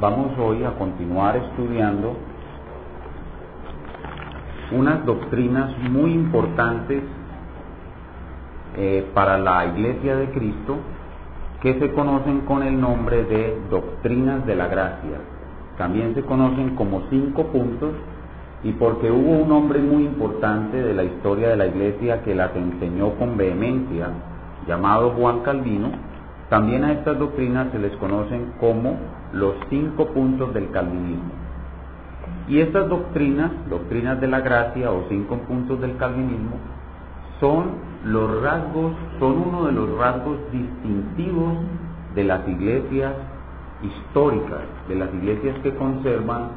vamos hoy a continuar estudiando unas doctrinas muy importantes eh, para la Iglesia de Cristo que se conocen con el nombre de doctrinas de la gracia. También se conocen como cinco puntos y porque hubo un hombre muy importante de la historia de la Iglesia que las enseñó con vehemencia, llamado Juan Calvino, también a estas doctrinas se les conocen como los cinco puntos del calvinismo. Y estas doctrinas, doctrinas de la gracia o cinco puntos del calvinismo, son los rasgos, son uno de los rasgos distintivos de las iglesias históricas, de las iglesias que conservan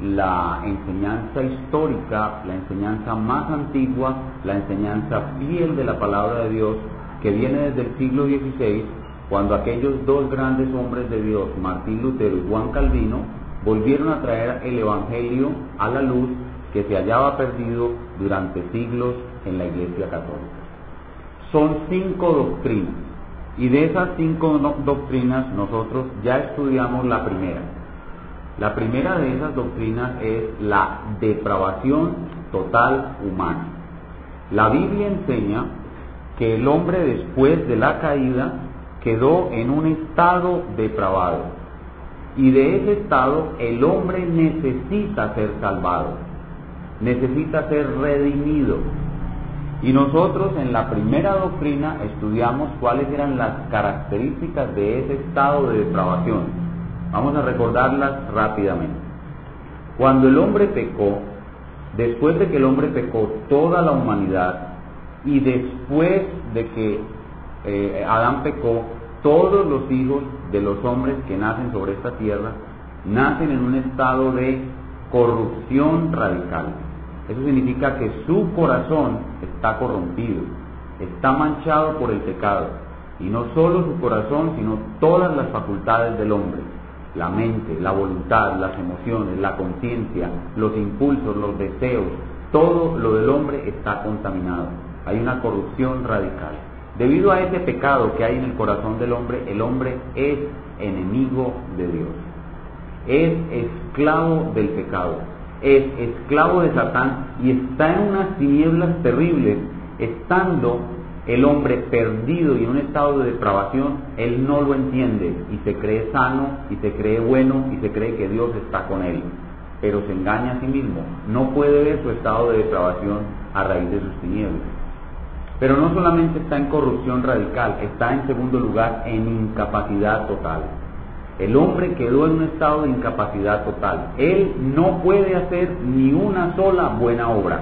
la enseñanza histórica, la enseñanza más antigua, la enseñanza fiel de la palabra de Dios, que viene desde el siglo XVI, cuando aquellos dos grandes hombres de Dios, Martín Lutero y Juan Calvino, volvieron a traer el Evangelio a la luz que se hallaba perdido durante siglos en la Iglesia Católica. Son cinco doctrinas y de esas cinco doctrinas nosotros ya estudiamos la primera. La primera de esas doctrinas es la depravación total humana. La Biblia enseña que el hombre después de la caída quedó en un estado depravado y de ese estado el hombre necesita ser salvado, necesita ser redimido, y nosotros en la primera doctrina estudiamos cuáles eran las características de ese estado de depravación. Vamos a recordarlas rápidamente. Cuando el hombre pecó, después de que el hombre pecó toda la humanidad y después de que eh, Adán pecó, todos los hijos de los hombres que nacen sobre esta tierra nacen en un estado de corrupción radical. Eso significa que su corazón está corrompido, está manchado por el pecado. Y no solo su corazón, sino todas las facultades del hombre. La mente, la voluntad, las emociones, la conciencia, los impulsos, los deseos, todo lo del hombre está contaminado. Hay una corrupción radical. Debido a ese pecado que hay en el corazón del hombre, el hombre es enemigo de Dios. Es esclavo del pecado es esclavo de Satán y está en unas tinieblas terribles, estando el hombre perdido y en un estado de depravación, él no lo entiende y se cree sano y se cree bueno y se cree que Dios está con él, pero se engaña a sí mismo, no puede ver su estado de depravación a raíz de sus tinieblas. Pero no solamente está en corrupción radical, está en segundo lugar en incapacidad total. El hombre quedó en un estado de incapacidad total. Él no puede hacer ni una sola buena obra.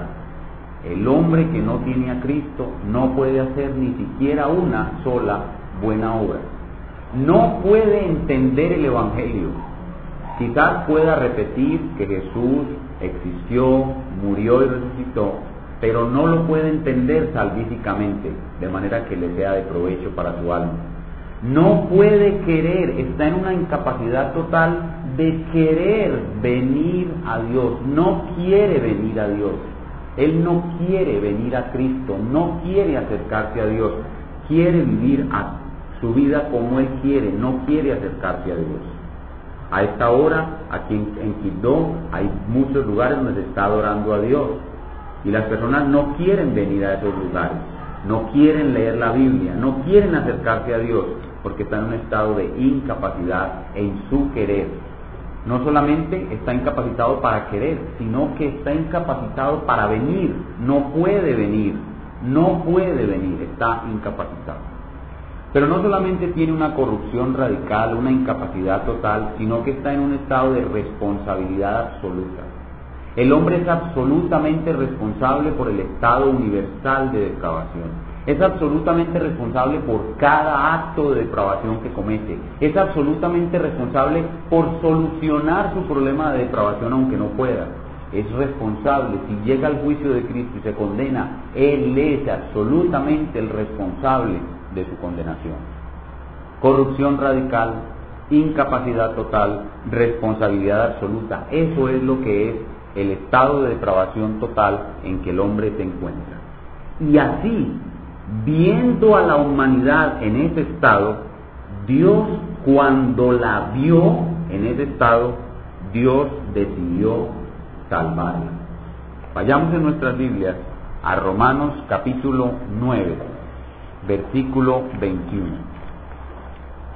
El hombre que no tiene a Cristo no puede hacer ni siquiera una sola buena obra. No puede entender el Evangelio. Quizás pueda repetir que Jesús existió, murió y resucitó, pero no lo puede entender salvíficamente, de manera que le sea de provecho para su alma no puede querer, está en una incapacidad total de querer venir a Dios, no quiere venir a Dios. Él no quiere venir a Cristo, no quiere acercarse a Dios, quiere vivir su vida como Él quiere, no quiere acercarse a Dios. A esta hora, aquí en, en hay muchos lugares donde se está adorando a Dios y las personas no quieren venir a esos lugares, no quieren leer la Biblia, no quieren acercarse a Dios, porque está en un estado de incapacidad en su querer. No solamente está incapacitado para querer, sino que está incapacitado para venir. No puede venir, no puede venir, está incapacitado. Pero no solamente tiene una corrupción radical, una incapacidad total, sino que está en un estado de responsabilidad absoluta. El hombre es absolutamente responsable por el estado universal de depravación. Es absolutamente responsable por cada acto de depravación que comete, es absolutamente responsable por solucionar su problema de depravación aunque no pueda, es responsable, si llega al juicio de Cristo y se condena, Él es absolutamente el responsable de su condenación. Corrupción radical, incapacidad total, responsabilidad absoluta, eso es lo que es el estado de depravación total en que el hombre se encuentra. Y así viendo a la humanidad en ese estado, Dios cuando la vio en ese estado, Dios decidió salvarla. Vayamos en nuestras Biblias a Romanos capítulo 9, versículo 21.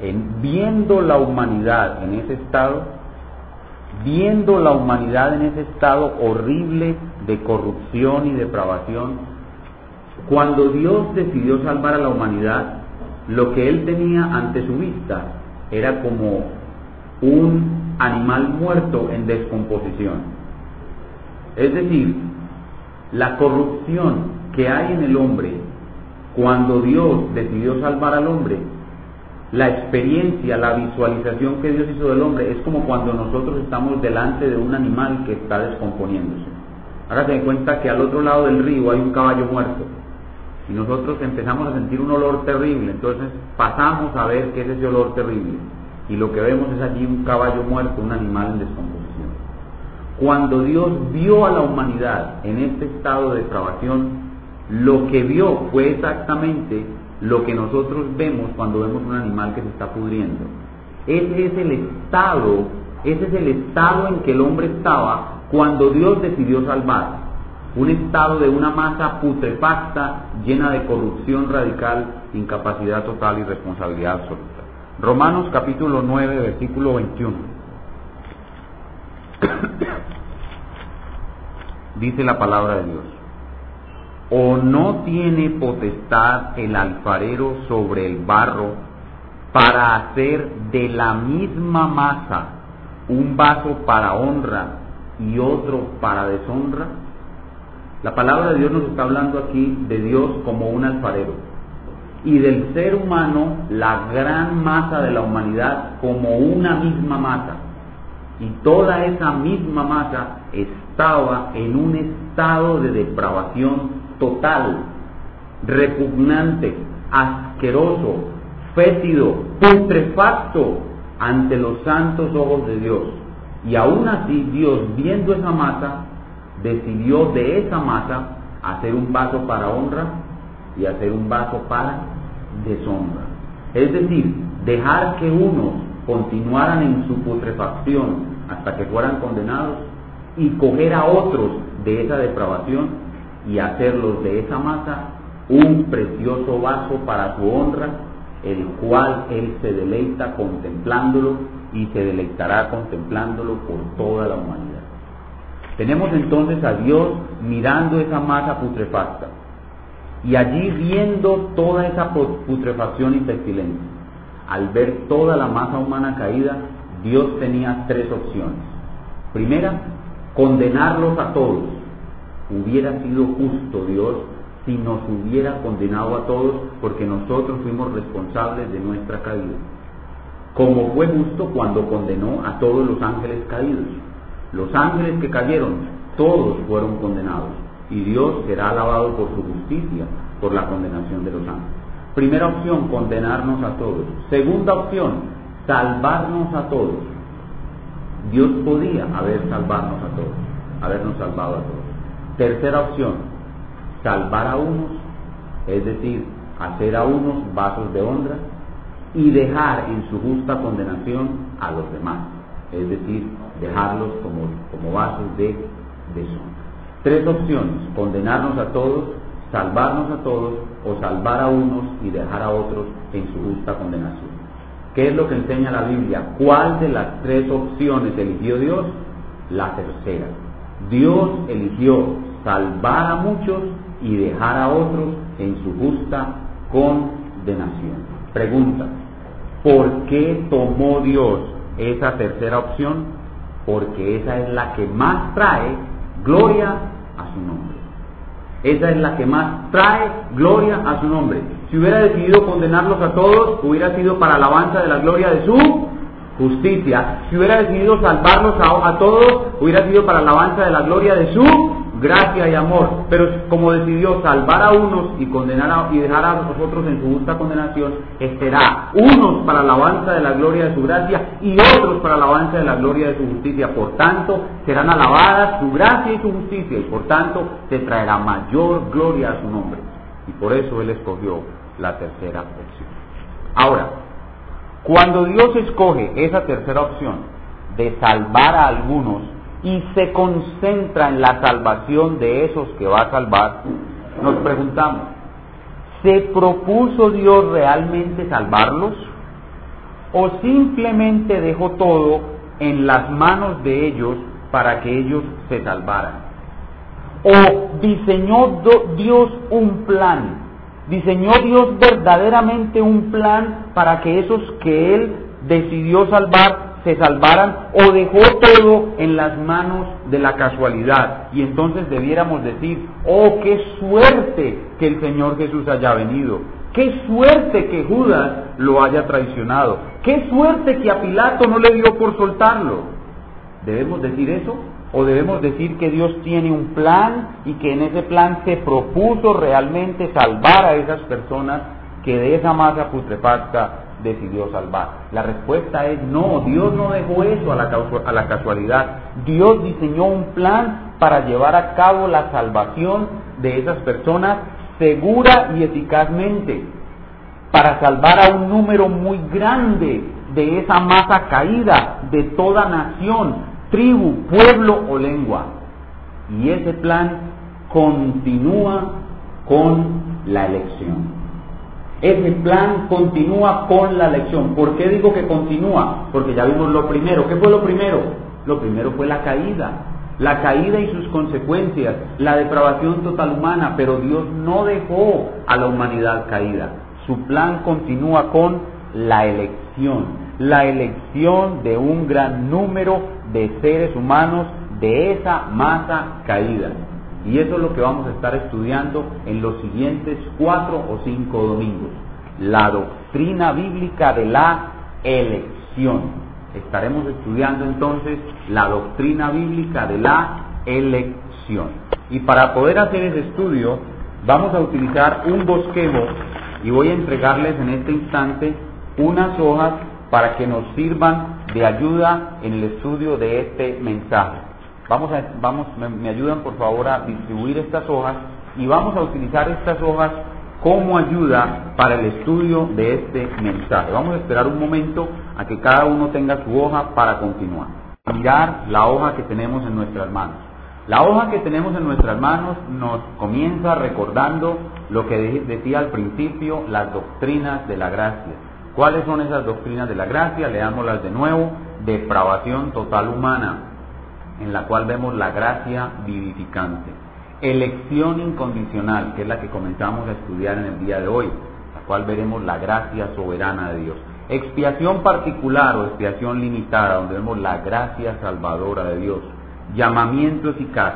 En, viendo la humanidad en ese estado, viendo la humanidad en ese estado horrible de corrupción y depravación, cuando Dios decidió salvar a la humanidad, lo que él tenía ante su vista era como un animal muerto en descomposición. Es decir, la corrupción que hay en el hombre cuando Dios decidió salvar al hombre, la experiencia, la visualización que Dios hizo del hombre es como cuando nosotros estamos delante de un animal que está descomponiéndose. Hágase cuenta que al otro lado del río hay un caballo muerto y nosotros empezamos a sentir un olor terrible, entonces pasamos a ver qué es ese olor terrible y lo que vemos es allí un caballo muerto, un animal en descomposición. Cuando Dios vio a la humanidad en este estado de depravación, lo que vio fue exactamente lo que nosotros vemos cuando vemos un animal que se está pudriendo. Ese es el estado, ese es el estado en que el hombre estaba cuando Dios decidió salvar un estado de una masa putrefacta llena de corrupción radical, incapacidad total y responsabilidad absoluta. Romanos capítulo 9, versículo 21. Dice la palabra de Dios. ¿O no tiene potestad el alfarero sobre el barro para hacer de la misma masa un vaso para honra y otro para deshonra? La palabra de Dios nos está hablando aquí de Dios como un alfarero y del ser humano, la gran masa de la humanidad, como una misma masa. Y toda esa misma masa estaba en un estado de depravación total, repugnante, asqueroso, fétido, putrefacto ante los santos ojos de Dios. Y aún así Dios, viendo esa masa, decidió de esa masa hacer un vaso para honra y hacer un vaso para deshonra. Es decir, dejar que unos continuaran en su putrefacción hasta que fueran condenados y coger a otros de esa depravación y hacerlos de esa masa un precioso vaso para su honra, el cual Él se deleita contemplándolo y se deleitará contemplándolo por toda la humanidad. Tenemos entonces a Dios mirando esa masa putrefacta y allí viendo toda esa putrefacción y pestilencia. Al ver toda la masa humana caída, Dios tenía tres opciones. Primera, condenarlos a todos. Hubiera sido justo Dios si nos hubiera condenado a todos porque nosotros fuimos responsables de nuestra caída. Como fue justo cuando condenó a todos los ángeles caídos. Los ángeles que cayeron, todos fueron condenados. Y Dios será alabado por su justicia, por la condenación de los ángeles. Primera opción, condenarnos a todos. Segunda opción, salvarnos a todos. Dios podía haber salvarnos a todos, habernos salvado a todos. Tercera opción, salvar a unos, es decir, hacer a unos vasos de honra y dejar en su justa condenación a los demás, es decir, dejarlos como, como vasos de deshonra. Tres opciones, condenarnos a todos, salvarnos a todos o salvar a unos y dejar a otros en su justa condenación. ¿Qué es lo que enseña la Biblia? ¿Cuál de las tres opciones eligió Dios? La tercera. Dios eligió salvar a muchos y dejar a otros en su justa condenación. Pregunta, ¿por qué tomó Dios esa tercera opción? porque esa es la que más trae gloria a su nombre. Esa es la que más trae gloria a su nombre. Si hubiera decidido condenarlos a todos, hubiera sido para alabanza de la gloria de su justicia. Si hubiera decidido salvarlos a, todos, hubiera sido para alabanza de la gloria de su gracia y amor, pero como decidió salvar a unos y condenar a, y dejar a los otros en su justa condenación, será unos para la alabanza de la gloria de su gracia y otros para la alabanza de la gloria de su justicia. Por tanto, serán alabadas su gracia y su justicia y por tanto se traerá mayor gloria a su nombre. Y por eso él escogió la tercera opción. Ahora, cuando Dios escoge esa tercera opción, de salvar a algunos y se concentra en la salvación de esos que va a salvar, nos preguntamos, ¿se propuso Dios realmente salvarlos? ¿O simplemente dejó todo en las manos de ellos para que ellos se salvaran? ¿O diseñó Dios un plan? ¿Diseñó Dios verdaderamente un plan para que esos que Él decidió salvar se salvaran o dejó todo en las manos de la casualidad. Y entonces debiéramos decir, oh, qué suerte que el Señor Jesús haya venido. Qué suerte que Judas lo haya traicionado. Qué suerte que a Pilato no le dio por soltarlo. ¿Debemos decir eso? ¿O debemos decir que Dios tiene un plan y que en ese plan se propuso realmente salvar a esas personas que de esa masa putrefacta decidió salvar? La respuesta es no, Dios no dejó eso a la, casualidad. Dios diseñó un plan para llevar a cabo la salvación de esas personas segura y eficazmente, para salvar a un número muy grande de esa masa caída de toda nación, tribu, pueblo o lengua. Y ese plan continúa con la elección. Ese plan continúa con la elección. ¿Por qué digo que continúa? Porque ya vimos lo primero. ¿Qué fue lo primero? Lo primero fue la caída. La caída y sus consecuencias, la depravación total humana, pero Dios no dejó a la humanidad caída. Su plan continúa con la elección, la elección de un gran número de seres humanos de esa masa caída. Y eso es lo que vamos a estar estudiando en los siguientes cuatro o cinco domingos. La doctrina bíblica de la elección. Estaremos estudiando entonces la doctrina bíblica de la elección. Y para poder hacer ese estudio, vamos a utilizar un bosquejo y voy a entregarles en este instante unas hojas para que nos sirvan de ayuda en el estudio de este mensaje. Vamos, a, vamos me, ayudan por favor a distribuir estas hojas y vamos a utilizar estas hojas como ayuda para el estudio de este mensaje. Vamos a esperar un momento a que cada uno tenga su hoja para continuar. Mirar la hoja que tenemos en nuestras manos. La hoja que tenemos en nuestras manos nos comienza recordando lo que decía al principio, las doctrinas de la gracia. ¿Cuáles son esas doctrinas de la gracia? Leámoslas de nuevo. Depravación total humana, en la cual vemos la gracia vivificante. Elección incondicional, que es la que comenzamos a estudiar en el día de hoy, la cual veremos la gracia soberana de Dios. Expiación particular o expiación limitada, donde vemos la gracia salvadora de Dios. Llamamiento eficaz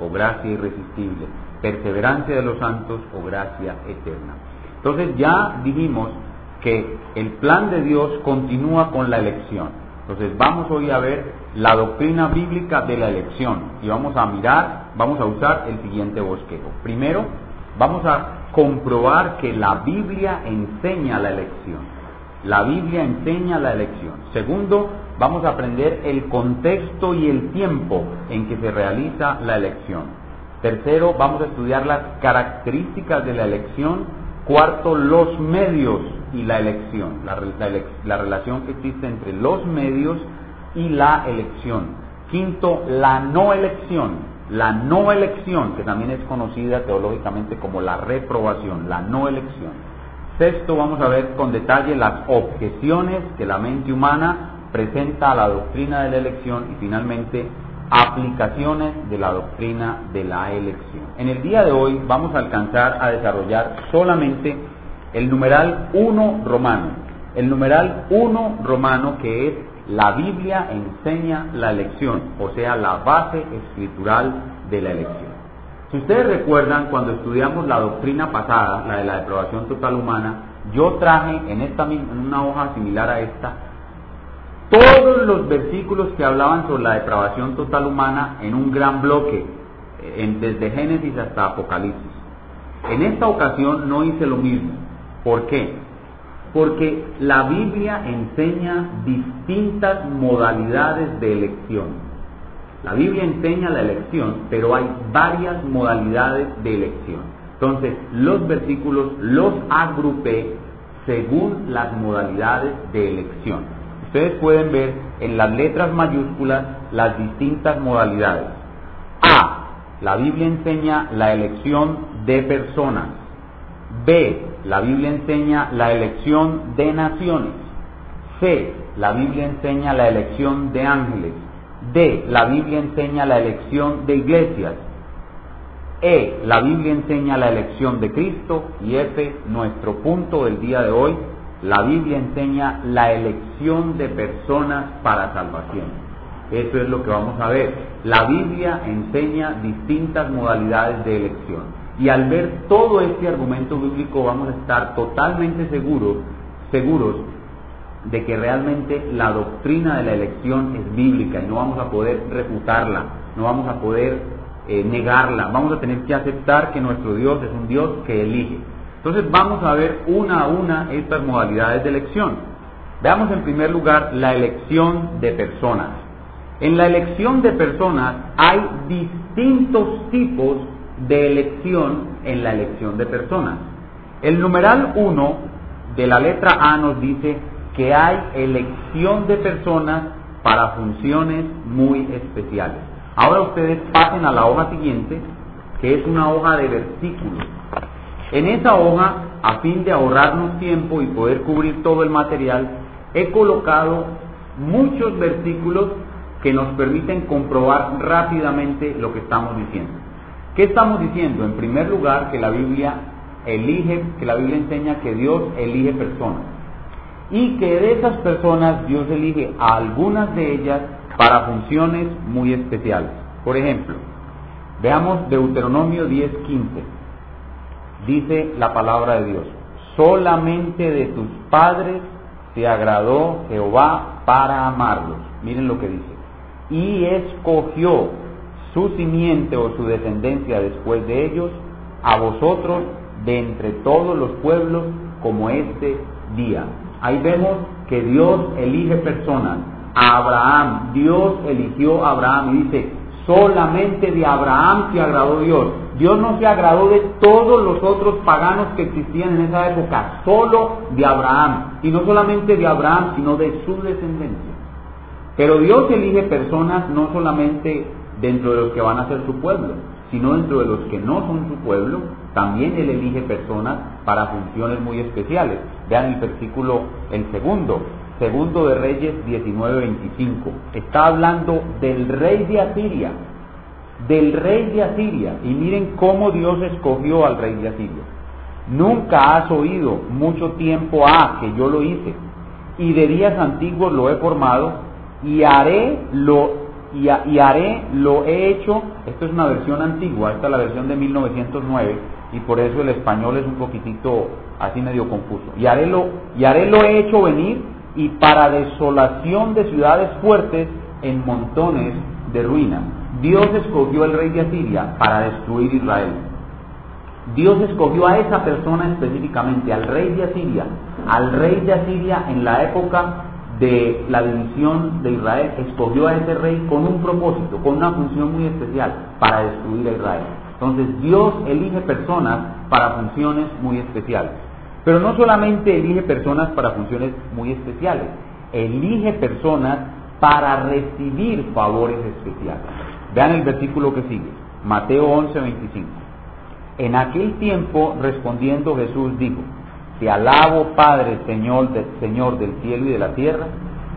o gracia irresistible. Perseverancia de los santos o gracia eterna. Entonces ya dijimos que el plan de Dios continúa con la elección. Entonces vamos hoy a ver la doctrina bíblica de la elección y vamos a mirar, vamos a usar el siguiente bosquejo. Primero, vamos a comprobar que la Biblia enseña la elección. La Biblia enseña la elección. Segundo, vamos a aprender el contexto y el tiempo en que se realiza la elección. Tercero, vamos a estudiar las características de la elección. Cuarto, los medios y la elección, la, relación que existe entre los medios y la elección. Quinto, la no elección, la no elección, que también es conocida teológicamente como la reprobación, la no elección. Sexto, vamos a ver con detalle las objeciones que la mente humana presenta a la doctrina de la elección y finalmente aplicaciones de la doctrina de la elección. En el día de hoy vamos a alcanzar a desarrollar solamente el numeral 1 romano. El numeral 1 romano que es la Biblia enseña la elección, o sea, la base escritural de la elección. Si ustedes recuerdan, cuando estudiamos la doctrina pasada, la de la deprobación total humana, yo traje en, esta, en una hoja similar a esta todos los versículos que hablaban sobre la depravación total humana en un gran bloque, desde Génesis hasta Apocalipsis. En esta ocasión no hice lo mismo. ¿Por qué? Porque la Biblia enseña distintas modalidades de elección. La Biblia enseña la elección, pero hay varias modalidades de elección. Entonces, los versículos los agrupé según las modalidades de elección. ustedes pueden ver en las letras mayúsculas las distintas modalidades. A. La Biblia enseña la elección de personas. B. La Biblia enseña la elección de naciones. C. La Biblia enseña la elección de ángeles. D. La Biblia enseña la elección de iglesias. E. La Biblia enseña la elección de Cristo. Y F. Nuestro punto del día de hoy. La Biblia enseña la elección de personas para salvación. Eso es lo que vamos a ver. La Biblia enseña distintas modalidades de elección. Y al ver todo este argumento bíblico vamos a estar totalmente seguros, seguros de que realmente la doctrina de la elección es bíblica y no vamos a poder refutarla, no vamos a poder eh, negarla, vamos a tener que aceptar que nuestro Dios es un Dios que elige. Entonces vamos a ver una a una estas modalidades de elección. Veamos en primer lugar la elección de personas. En la elección de personas hay distintos tipos de elección en la elección de personas. El numeral 1 de la letra A nos dice que hay elección de personas para funciones muy especiales. Ahora ustedes pasen a la hoja siguiente, que es una hoja de versículos. En esa hoja, a fin de ahorrarnos tiempo y poder cubrir todo el material, he colocado muchos versículos que nos permiten comprobar rápidamente lo que estamos diciendo. ¿Qué estamos diciendo? En primer lugar, que la Biblia elige, que la Biblia enseña que Dios elige personas y que de esas personas Dios elige a algunas de ellas para funciones muy especiales. Por ejemplo, veamos Deuteronomio 10:15. Dice la palabra de Dios, solamente de tus padres se agradó Jehová para amarlos. Miren lo que dice. Y escogió su simiente o su descendencia después de ellos a vosotros de entre todos los pueblos como este día. Ahí vemos que Dios elige personas. A Abraham, Dios eligió a Abraham y dice, solamente de Abraham se agradó Dios. Dios no se agradó de todos los otros paganos que existían en esa época, solo de Abraham. Y no solamente de Abraham, sino de su descendencia. Pero Dios elige personas no solamente dentro de los que van a ser su pueblo, sino dentro de los que no son su pueblo, también Él elige personas para funciones muy especiales. Vean el versículo, el segundo, segundo de Reyes 19:25. Está hablando del rey de Asiria, del rey de Asiria. Y miren cómo Dios escogió al rey de Asiria. Nunca has oído mucho tiempo a que yo lo hice, y de días antiguos lo he formado, y haré lo y, haré lo he hecho, esto es una versión antigua, esta es la versión de 1909 y por eso el español es un poquitito así medio confuso. Y haré lo, y haré lo he hecho venir y para desolación de ciudades fuertes en montones de ruinas. Dios escogió al rey de Asiria para destruir Israel. Dios escogió a esa persona específicamente, al rey de Asiria, al rey de Asiria en la época de la división de Israel, escogió a ese rey con un propósito, con una función muy especial, para destruir a Israel. Entonces Dios elige personas para funciones muy especiales. Pero no solamente elige personas para funciones muy especiales, elige personas para recibir favores especiales. Vean el versículo que sigue, Mateo 11, 25. En aquel tiempo, respondiendo Jesús, dijo, te alabo, Padre, Señor, Señor del cielo y de la tierra,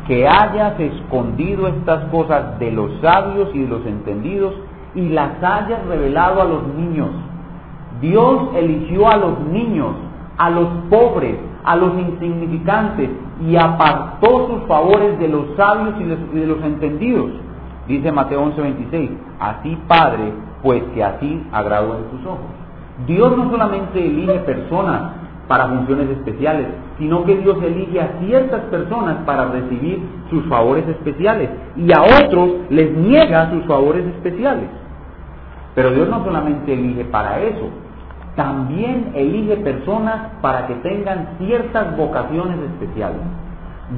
que hayas escondido estas cosas de los sabios y de los entendidos y las hayas revelado a los niños. Dios eligió a los niños, a los pobres, a los insignificantes y apartó sus favores de los sabios y de, los entendidos. Dice Mateo 11:26, así Padre, pues que así agradó en tus ojos. Dios no solamente elige personas para funciones especiales, sino que Dios elige a ciertas personas para recibir sus favores especiales y a otros les niega sus favores especiales. Pero Dios no solamente elige para eso, también elige personas para que tengan ciertas vocaciones especiales.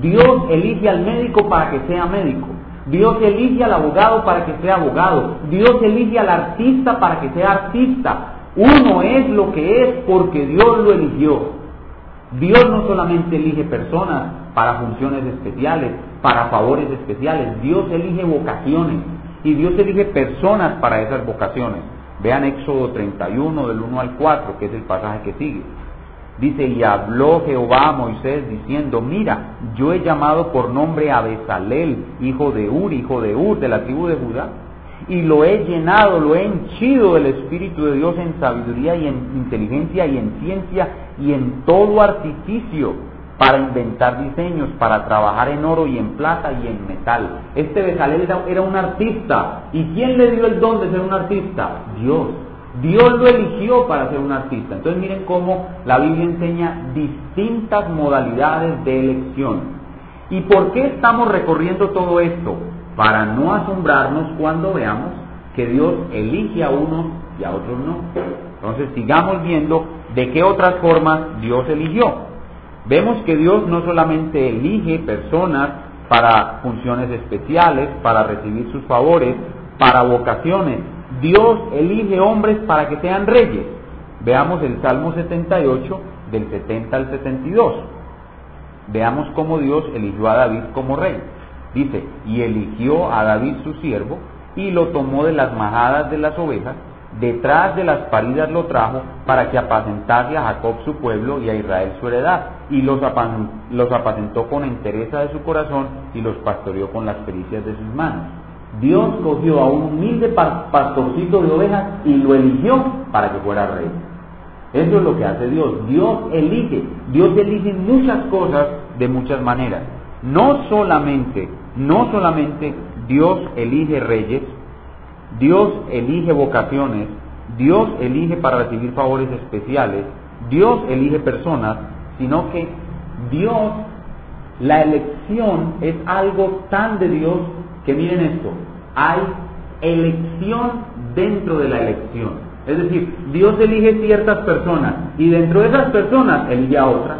Dios elige al médico para que sea médico. Dios elige al abogado para que sea abogado. Dios elige al artista para que sea artista. Uno es lo que es porque Dios lo eligió. Dios no solamente elige personas para funciones especiales, para favores especiales. Dios elige vocaciones y Dios elige personas para esas vocaciones. Vean Éxodo 31 del 1 al 4, que es el pasaje que sigue. Dice, y habló Jehová a Moisés diciendo, mira, yo he llamado por nombre a Besalel, hijo de Ur, hijo de Ur, de la tribu de Judá, y lo he llenado, lo he henchido del Espíritu de Dios en sabiduría y en inteligencia y en ciencia y en todo artificio para inventar diseños, para trabajar en oro y en plata y en metal. Este Besalel era un artista. ¿Y quién le dio el don de ser un artista? Dios. Dios lo eligió para ser un artista. Entonces miren cómo la Biblia enseña distintas modalidades de elección. ¿Y por qué estamos recorriendo todo esto? Para no asombrarnos cuando veamos que Dios elige a unos y a otros no. Entonces sigamos viendo de qué otras formas Dios eligió. Vemos que Dios no solamente elige personas para funciones especiales, para recibir sus favores, para vocaciones, Dios elige hombres para que sean reyes. Veamos el Salmo 78 del 70 al 72. Veamos cómo Dios eligió a David como rey. Dice, y eligió a David su siervo y lo tomó de las majadas de las ovejas, detrás de las paridas lo trajo para que apacentase a Jacob su pueblo y a Israel su heredad, y los, apacentó con entereza de su corazón y los pastoreó con las pericias de sus manos. Dios cogió a un humilde pastorcito de ovejas y lo eligió para que fuera rey. Eso es lo que hace Dios. Dios elige. Dios elige muchas cosas de muchas maneras. No solamente, no solamente Dios elige reyes, Dios elige vocaciones, Dios elige para recibir favores especiales, Dios elige personas, sino que Dios, la elección es algo tan de Dios que miren esto, hay elección dentro de la elección. Es decir, Dios elige ciertas personas y dentro de esas personas elige a otras.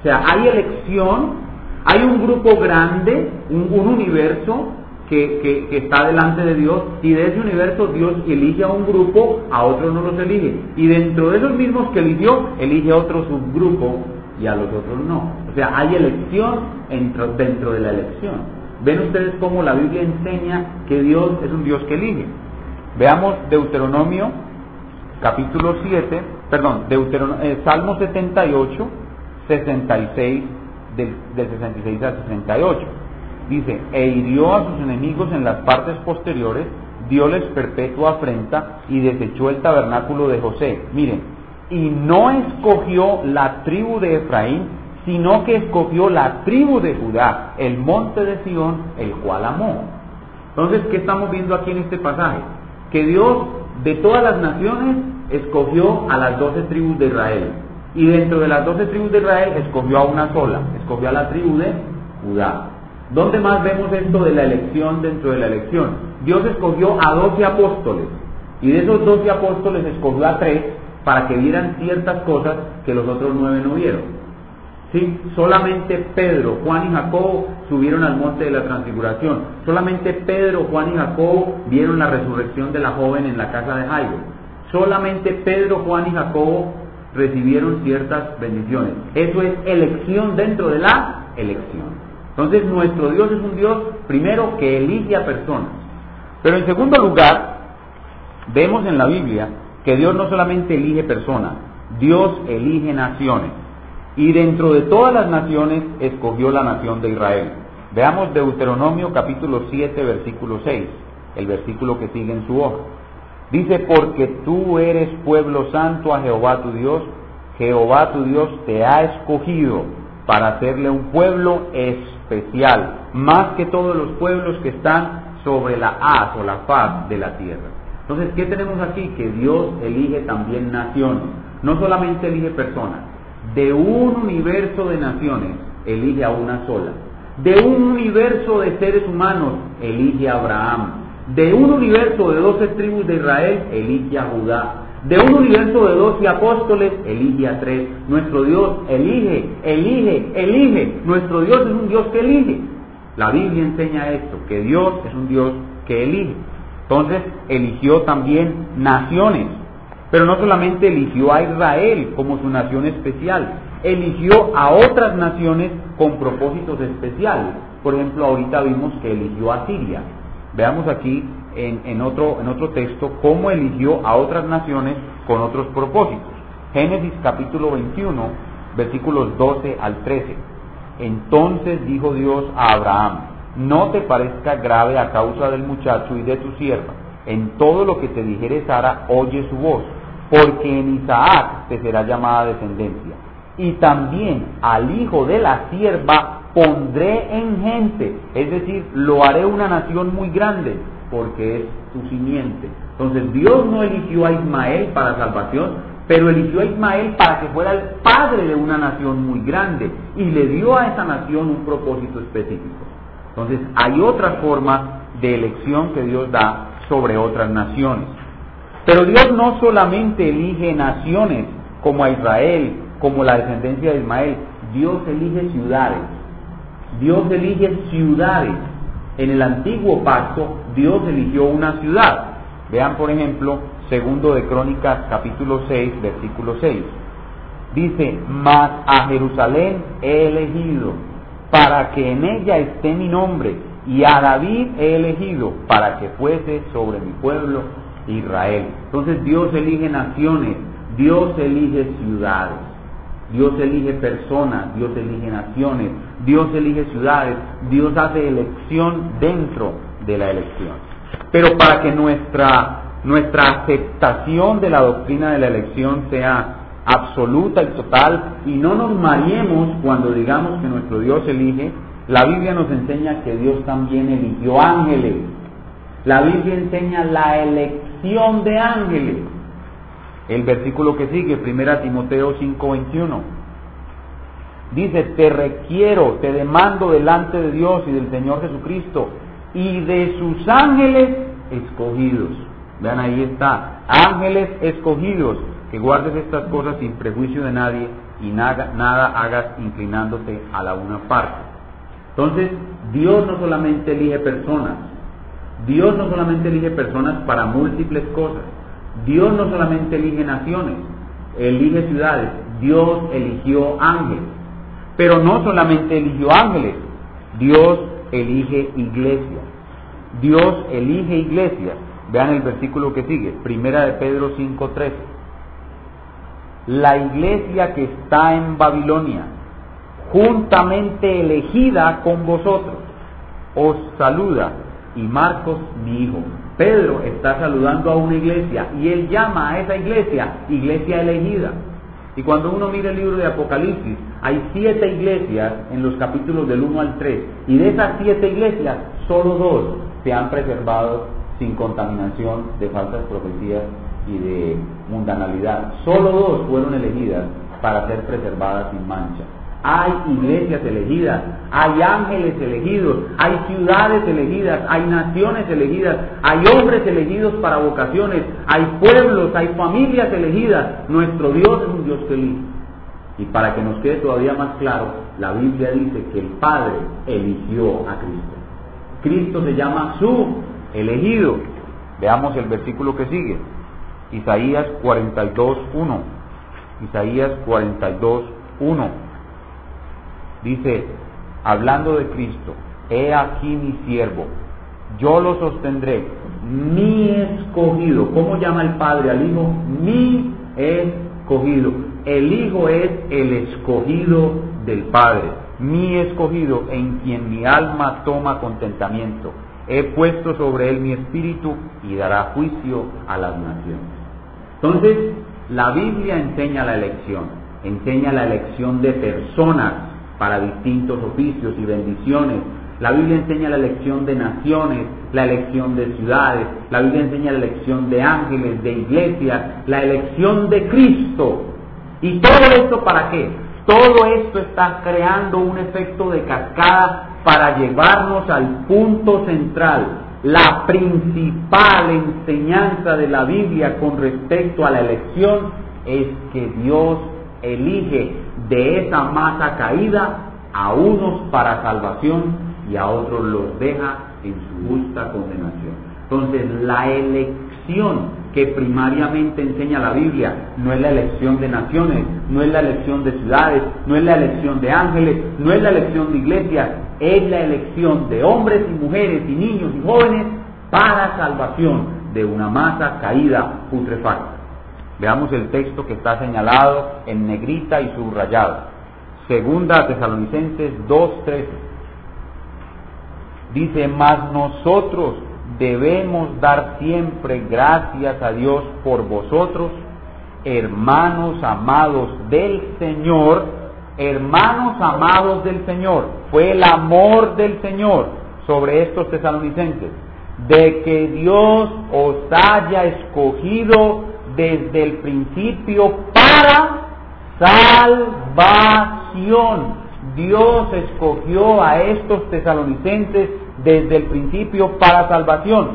O sea, hay elección, hay un grupo grande, un, universo que, está delante de Dios y de ese universo Dios elige a un grupo, a otros no los elige. Y dentro de esos mismos que eligió, elige a otro subgrupo y a los otros no. O sea, hay elección dentro de la elección. Ven ustedes cómo la Biblia enseña que Dios es un Dios que elige. Veamos Deuteronomio capítulo 7, perdón, Deuteronomio, eh, Salmo 78, 66, del, del 66 al 68. Dice, e hirió a sus enemigos en las partes posteriores, dioles perpetua afrenta y desechó el tabernáculo de José. Miren, y no escogió la tribu de Efraín sino que escogió la tribu de Judá, el monte de Sión, el cual amó. Entonces, ¿qué estamos viendo aquí en este pasaje? Que Dios de todas las naciones escogió a las doce tribus de Israel. Y dentro de las doce tribus de Israel escogió a una sola, escogió a la tribu de Judá. ¿Dónde más vemos esto de la elección dentro de la elección? Dios escogió a doce apóstoles. Y de esos doce apóstoles escogió a tres para que vieran ciertas cosas que los otros nueve no vieron. ¿Sí? Solamente Pedro, Juan y Jacobo subieron al monte de la transfiguración. Solamente Pedro, Juan y Jacobo vieron la resurrección de la joven en la casa de Jairo. Solamente Pedro, Juan y Jacobo recibieron ciertas bendiciones. Eso es elección dentro de la elección. Entonces nuestro Dios es un Dios primero que elige a personas. Pero en segundo lugar, vemos en la Biblia que Dios no solamente elige personas, Dios elige naciones y dentro de todas las naciones escogió la nación de Israel. Veamos Deuteronomio capítulo 7, versículo 6, el versículo que sigue en su hoja. Dice, porque tú eres pueblo santo a Jehová tu Dios, Jehová tu Dios te ha escogido para hacerle un pueblo especial, más que todos los pueblos que están sobre la haz o la faz de la tierra. Entonces, ¿qué tenemos aquí? Que Dios elige también naciones, no solamente elige personas, de un universo de naciones, elige a una sola. De un universo de seres humanos, elige a Abraham. De un universo de doce tribus de Israel, elige a Judá. De un universo de doce apóstoles, elige a tres. Nuestro Dios elige, elige, elige. Nuestro Dios es un Dios que elige. La Biblia enseña esto, que Dios es un Dios que elige. Entonces eligió también naciones. Pero no solamente eligió a Israel como su nación especial, eligió a otras naciones con propósitos especiales. Por ejemplo, ahorita vimos que eligió a Siria. Veamos aquí en, otro, otro texto cómo eligió a otras naciones con otros propósitos. Génesis capítulo 21, versículos 12 al 13. Entonces dijo Dios a Abraham, no te parezca grave a causa del muchacho y de tu sierva. En todo lo que te dijere Sara, oye su voz, porque en Isaac te será llamada descendencia. Y también al hijo de la sierva pondré en gente, es decir, lo haré una nación muy grande, porque es su simiente. Entonces Dios no eligió a Ismael para salvación, pero eligió a Ismael para que fuera el padre de una nación muy grande y le dio a esa nación un propósito específico. Entonces hay otra forma de elección que Dios da sobre otras naciones. Pero Dios no solamente elige naciones como a Israel, como la descendencia de Ismael, Dios elige ciudades. Dios elige ciudades. En el antiguo pacto, Dios eligió una ciudad. Vean, por ejemplo, segundo de Crónicas, capítulo 6, versículo 6. Dice, mas a Jerusalén he elegido para que en ella esté mi nombre, y a David he elegido para que fuese sobre mi pueblo Israel. Entonces Dios elige naciones, Dios elige ciudades. Dios elige personas, Dios elige naciones, Dios elige ciudades, Dios hace elección dentro de la elección. Pero para que nuestra, nuestra aceptación de la doctrina de la elección sea absoluta y total y no nos mariemos cuando digamos que nuestro Dios elige, la Biblia nos enseña que Dios también eligió ángeles. La Biblia enseña la elección de ángeles. El versículo que sigue, 1 Timoteo 5:21. Dice, te requiero, te demando delante de Dios y del Señor Jesucristo y de sus ángeles escogidos. Vean, ahí está, ángeles escogidos, que guardes estas cosas sin prejuicio de nadie y nada, nada hagas inclinándote a la una parte. Entonces, Dios no solamente elige personas, Dios no solamente elige personas para múltiples cosas, Dios no solamente elige naciones, elige ciudades, Dios eligió ángeles. Pero no solamente eligió ángeles, Dios elige iglesias. Dios elige iglesias. Vean el versículo que sigue, primera de Pedro 5:13. La iglesia que está en Babilonia, juntamente elegida con vosotros, os saluda y Marcos mi hijo Pedro está saludando a una iglesia y él llama a esa iglesia iglesia elegida. Y cuando uno mira el libro de Apocalipsis, hay siete iglesias en los capítulos del 1 al 3. Y de esas siete iglesias, solo dos se han preservado sin contaminación de falsas profecías y de mundanalidad. Solo dos fueron elegidas para ser preservadas sin mancha hay iglesias elegidas, hay ángeles elegidos, hay ciudades elegidas, hay naciones elegidas, hay hombres elegidos para vocaciones, hay pueblos, hay familias elegidas. Nuestro Dios es un Dios feliz. Y para que nos quede todavía más claro, la Biblia dice que el Padre eligió a Cristo. Cristo se llama su elegido. Veamos el versículo que sigue. Isaías 42.1. Isaías 42.1 Dice, hablando de Cristo, he aquí mi siervo, yo lo sostendré, mi escogido. ¿Cómo llama el Padre al Hijo? Mi escogido. El Hijo es el escogido del Padre, mi escogido en quien mi alma toma contentamiento. He puesto sobre él mi espíritu y dará juicio a las naciones. Entonces, la Biblia enseña la elección, enseña la elección de personas para distintos oficios y bendiciones. La Biblia enseña la elección de naciones, la elección de ciudades, la Biblia enseña la elección de ángeles, de iglesias, la elección de Cristo. ¿Y todo esto para qué? Todo esto está creando un efecto de cascada para llevarnos al punto central. La principal enseñanza de la Biblia con respecto a la elección es que Dios elige de esa masa caída a unos para salvación y a otros los deja en su justa condenación. Entonces la elección que primariamente enseña la Biblia. No es la elección de naciones, no es la elección de ciudades, no es la elección de ángeles, no es la elección de iglesias, es la elección de hombres y mujeres y niños y jóvenes para salvación de una masa caída putrefacta. Veamos el texto que está señalado en negrita y subrayado. Segunda Tesalonicenses 2.13. Dice, mas nosotros debemos dar siempre gracias a Dios por vosotros, hermanos amados del Señor, hermanos amados del Señor. Fue el amor del Señor sobre estos tesalonicenses, de que Dios os haya escogido desde el principio para salvación. Dios escogió a estos tesalonicenses desde el principio para salvación,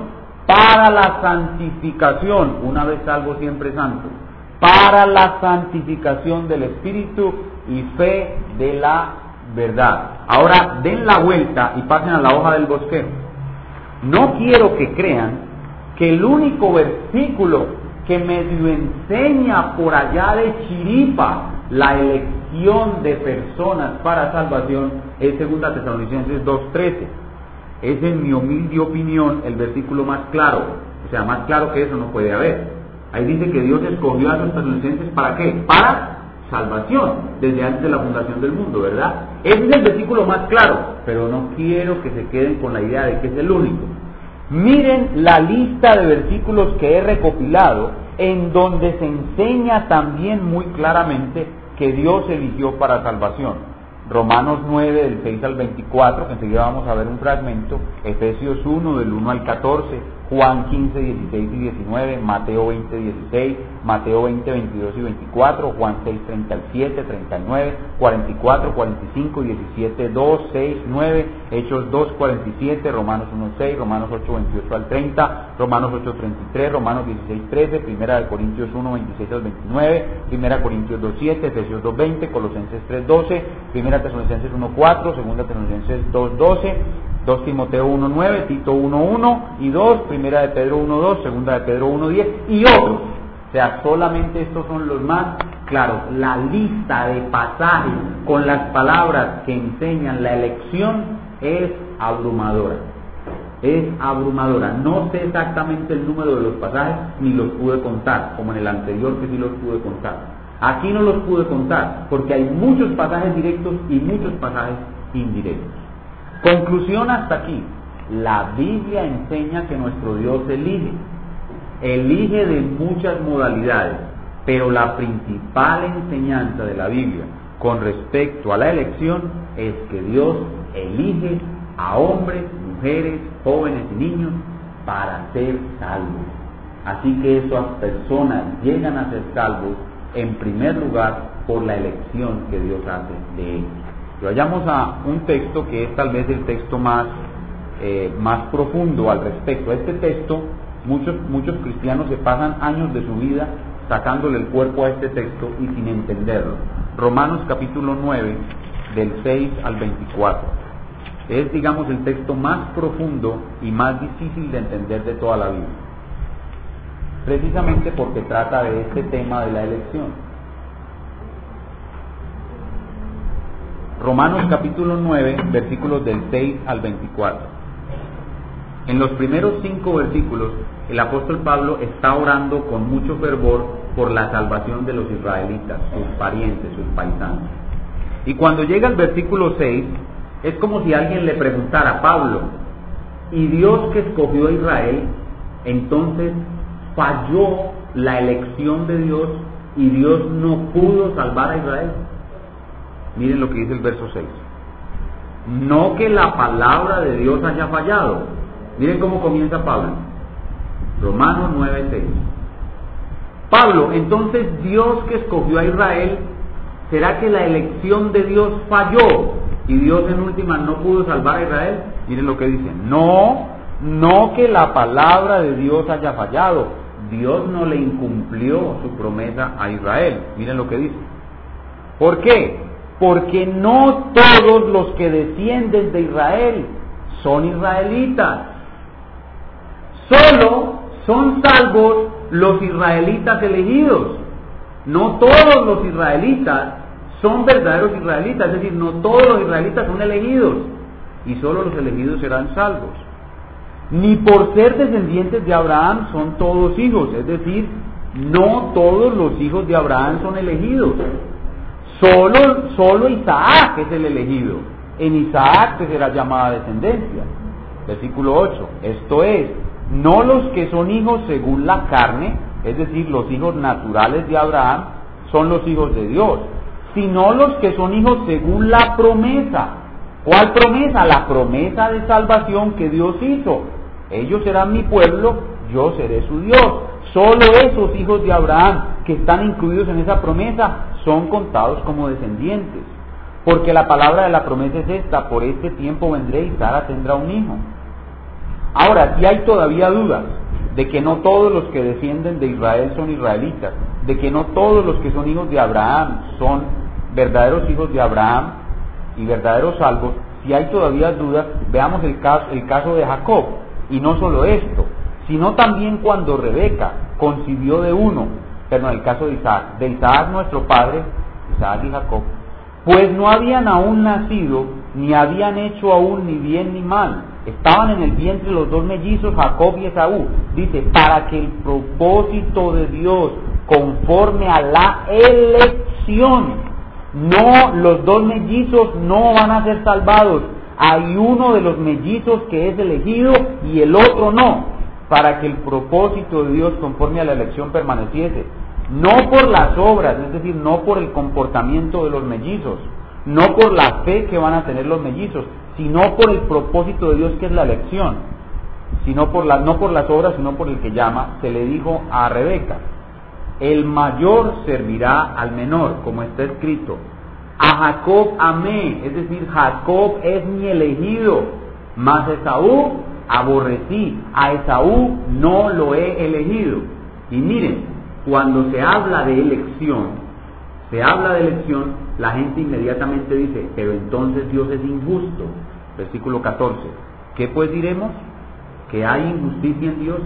para la santificación, una vez salvo siempre santo, para la santificación del Espíritu y fe de la verdad. Ahora den la vuelta y pasen a la hoja del bosquejo. No quiero que crean que el único versículo que medio enseña por allá de Chiripa la elección de personas para salvación es 2 Tesalonicenses 2.13. Es en mi humilde opinión el versículo más claro. O sea, más claro que eso no puede haber. Ahí dice que Dios escogió a los tesalonicenses para qué? Para salvación, desde antes de la fundación del mundo, ¿verdad? Ese es el versículo más claro, pero no quiero que se queden con la idea de que es el único. Miren la lista de versículos que he recopilado en donde se enseña también muy claramente que Dios eligió para salvación. Romanos 9 del 6 al 24, que enseguida vamos a ver un fragmento, Efesios 1 del 1 al 14, Juan 15, 16 y 19, Mateo 20, 16, Mateo 20, 22 y 24, Juan 6, 37, 39, 44, 45, 17, 2, 6, 9, Hechos 2, 47, Romanos 1, 6, Romanos 8, 28 al 30, Romanos 8, 33, Romanos 16, 13, Primera de Corintios 1, 26 al 29, Primera Corintios 2, 7, Efesios 2, 20, Colosenses 3, 12, Primera Tesalonicenses 1, 4, Segunda Tesalonicenses 2, 12, 2 Timoteo 1, 9, Tito 1, 1 y 2, Primera de Pedro 1, 2, Segunda de Pedro 1, 10 y otros. O sea, solamente estos son los más claros. La lista de pasajes con las palabras que enseñan la elección es abrumadora. Es abrumadora. No sé exactamente el número de los pasajes ni los pude contar, como en el anterior que sí los pude contar. Aquí no los pude contar porque hay muchos pasajes directos y muchos pasajes indirectos. Conclusión hasta aquí. La Biblia enseña que nuestro Dios elige. Elige de muchas modalidades, pero la principal enseñanza de la Biblia con respecto a la elección es que Dios elige a hombres, mujeres, jóvenes y niños para ser salvos. Así que esas personas llegan a ser salvos en primer lugar por la elección que Dios hace de ellos. Vayamos a un texto que es tal vez el texto más, eh, más profundo al respecto. Este texto, muchos, muchos cristianos se pasan años de su vida sacándole el cuerpo a este texto y sin entenderlo. Romanos capítulo 9, del 6 al 24. Es, digamos, el texto más profundo y más difícil de entender de toda la Biblia. Precisamente porque trata de este tema de la elección. Romanos capítulo 9, versículos del 6 al 24. En los primeros cinco versículos, el apóstol Pablo está orando con mucho fervor por la salvación de los israelitas, sus parientes, sus paisanos. Y cuando llega el versículo 6, es como si alguien le preguntara, a Pablo, ¿y Dios que escogió a Israel, entonces falló la elección de Dios y Dios no pudo salvar a Israel? Miren lo que dice el verso 6. No que la palabra de Dios haya fallado. Miren cómo comienza Pablo. Romanos 9:6. Pablo, entonces Dios que escogió a Israel ¿Será que la elección de Dios falló y Dios en última no pudo salvar a Israel? Miren lo que dice. No, no que la palabra de Dios haya fallado. Dios no le incumplió su promesa a Israel. Miren lo que dice. ¿Por qué? Porque no todos los que descienden de Israel son israelitas. Solo son salvos los israelitas elegidos. No todos los israelitas son verdaderos israelitas, es decir, no todos los israelitas son elegidos y solo los elegidos serán salvos. Ni por ser descendientes de Abraham son todos hijos, es decir, no todos los hijos de Abraham son elegidos. Solo, solo Isaac es el elegido. En Isaac se será llamada descendencia. Versículo 8. Esto es, no los que son hijos según la carne, es decir, los hijos naturales de Abraham, son los hijos de Dios, sino los que son hijos según la promesa. ¿Cuál promesa? La promesa de salvación que Dios hizo. Ellos serán mi pueblo, yo seré su Dios. Solo esos hijos de Abraham que están incluidos en esa promesa son contados como descendientes. Porque la palabra de la promesa es esta, por este tiempo vendré y Sara tendrá un hijo. Ahora, si hay todavía dudas de que no todos los que descienden de Israel son israelitas, de que no todos los que son hijos de Abraham son verdaderos hijos de Abraham y verdaderos salvos, si hay todavía dudas, veamos el caso, el caso de Jacob. Y no solo esto, sino también cuando Rebeca concibió de uno, pero en el caso de Isaac, de Isaac nuestro padre, Isaac y Jacob, pues no habían aún nacido, ni habían hecho aún ni bien ni mal. Estaban en el vientre los dos mellizos, Jacob y Esaú. Dice, para que el propósito de Dios, conforme a la elección, no, los dos mellizos no van a ser salvados. Hay uno de los mellizos que es elegido y el otro no para que el propósito de Dios conforme a la elección permaneciese. No por las obras, es decir, no por el comportamiento de los mellizos, no por la fe que van a tener los mellizos, sino por el propósito de Dios que es la elección, sino por la, no por las obras, sino por el que llama, se le dijo a Rebeca, el mayor servirá al menor, como está escrito. A Jacob amé, es decir, Jacob es mi elegido, mas Esaú aborrecí, a Esaú no lo he elegido. Y miren, cuando se habla de elección, se habla de elección, la gente inmediatamente dice, pero entonces Dios es injusto. Versículo 14. ¿Qué pues diremos? ¿Que hay injusticia en Dios?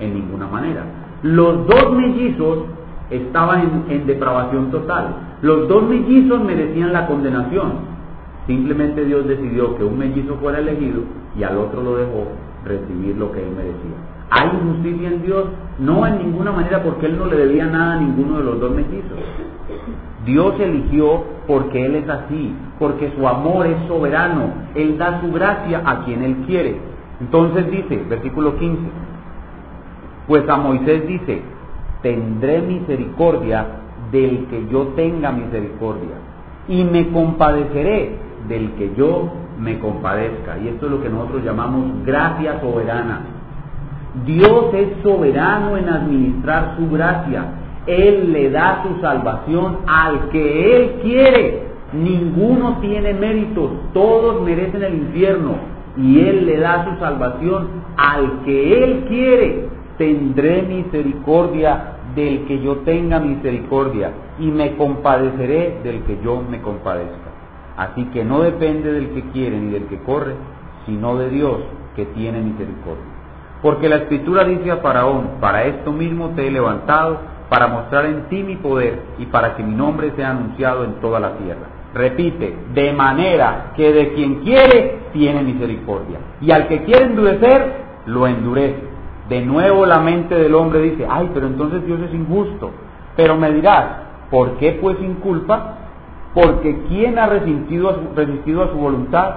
En ninguna manera. Los dos mellizos estaban en, en depravación total. Los dos mellizos merecían la condenación. Simplemente Dios decidió que un mellizo fuera elegido y al otro lo dejó recibir lo que él merecía. ¿Hay injusticia en Dios? No en ninguna manera porque él no le debía nada a ninguno de los dos mellizos. Dios eligió porque Él es así, porque su amor es soberano, Él da su gracia a quien Él quiere. Entonces dice, versículo 15, pues a Moisés dice, tendré misericordia del que yo tenga misericordia y me compadeceré del que yo me compadezca. Y esto es lo que nosotros llamamos gracia soberana. Dios es soberano en administrar su gracia. Él le da su salvación al que Él quiere. Ninguno tiene méritos, todos merecen el infierno. Y Él le da su salvación al que Él quiere. Tendré misericordia del que yo tenga misericordia y me compadeceré del que yo me compadezca. Así que no depende del que quiere ni del que corre, sino de Dios que tiene misericordia. Porque la escritura dice a Faraón, para esto mismo te he levantado, para mostrar en ti mi poder y para que mi nombre sea anunciado en toda la tierra. Repite, de manera que de quien quiere tiene misericordia. Y al que quiere endurecer, lo endurece. De nuevo la mente del hombre dice, ay, pero entonces Dios es injusto. Pero me dirás, ¿por qué pues inculpa? Porque ¿quién ha resistido a su, resistido a su voluntad?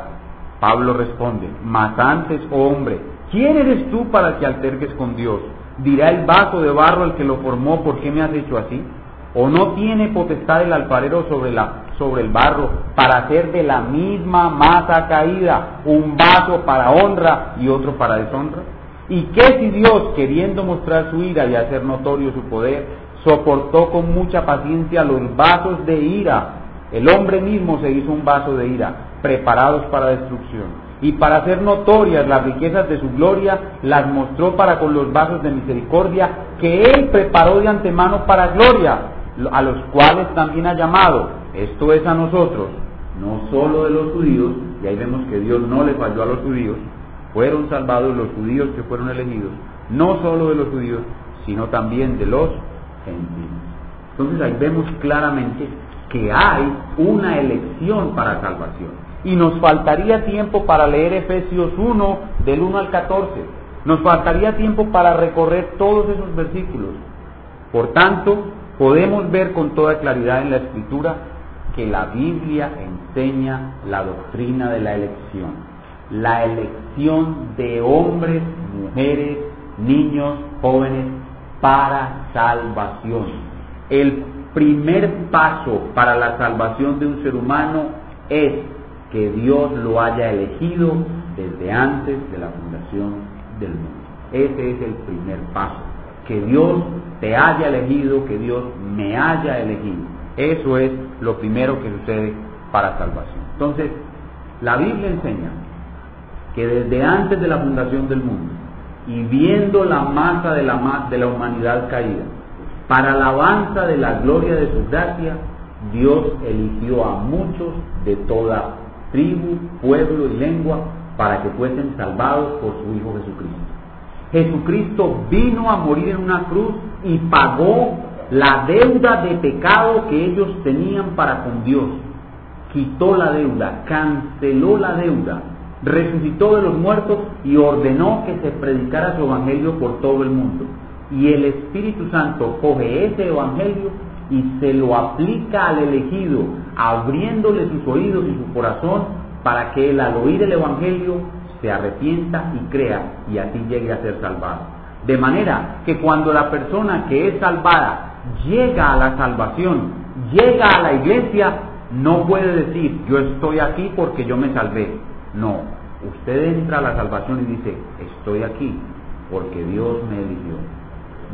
Pablo responde, más antes, oh hombre, ¿quién eres tú para que alterques con Dios? Dirá el vaso de barro al que lo formó, ¿por qué me has hecho así? ¿O no tiene potestad el alfarero sobre, la, sobre el barro para hacer de la misma masa caída un vaso para honra y otro para deshonra? ¿Y qué si Dios, queriendo mostrar su ira y hacer notorio su poder, soportó con mucha paciencia los vasos de ira el hombre mismo se hizo un vaso de ira, preparados para destrucción. Y para hacer notorias las riquezas de su gloria, las mostró para con los vasos de misericordia que él preparó de antemano para gloria, a los cuales también ha llamado, esto es a nosotros, no solo de los judíos, y ahí vemos que Dios no le falló a los judíos, fueron salvados los judíos que fueron elegidos, no solo de los judíos, sino también de los gentiles. Entonces ahí vemos claramente que hay una elección para salvación. Y nos faltaría tiempo para leer Efesios 1 del 1 al 14. Nos faltaría tiempo para recorrer todos esos versículos. Por tanto, podemos ver con toda claridad en la escritura que la Biblia enseña la doctrina de la elección. La elección de hombres, mujeres, niños, jóvenes para salvación. El primer paso para la salvación de un ser humano es que Dios lo haya elegido desde antes de la fundación del mundo. Ese es el primer paso. Que Dios te haya elegido, que Dios me haya elegido. Eso es lo primero que sucede para salvación. Entonces, la Biblia enseña que desde antes de la fundación del mundo y viendo la masa de la, de la humanidad caída, para alabanza de la gloria de su gracia, Dios eligió a muchos de toda tribu, pueblo y lengua para que fuesen salvados por su Hijo Jesucristo. Jesucristo vino a morir en una cruz y pagó la deuda de pecado que ellos tenían para con Dios. Quitó la deuda, canceló la deuda, resucitó de los muertos y ordenó que se predicara su evangelio por todo el mundo. Y el Espíritu Santo coge ese evangelio y se lo aplica al elegido, abriéndole sus oídos y su corazón para que él al oír el evangelio se arrepienta y crea y así llegue a ser salvado. De manera que cuando la persona que es salvada llega a la salvación, llega a la iglesia, no puede decir, yo estoy aquí porque yo me salvé. No, usted entra a la salvación y dice, estoy aquí porque Dios me eligió.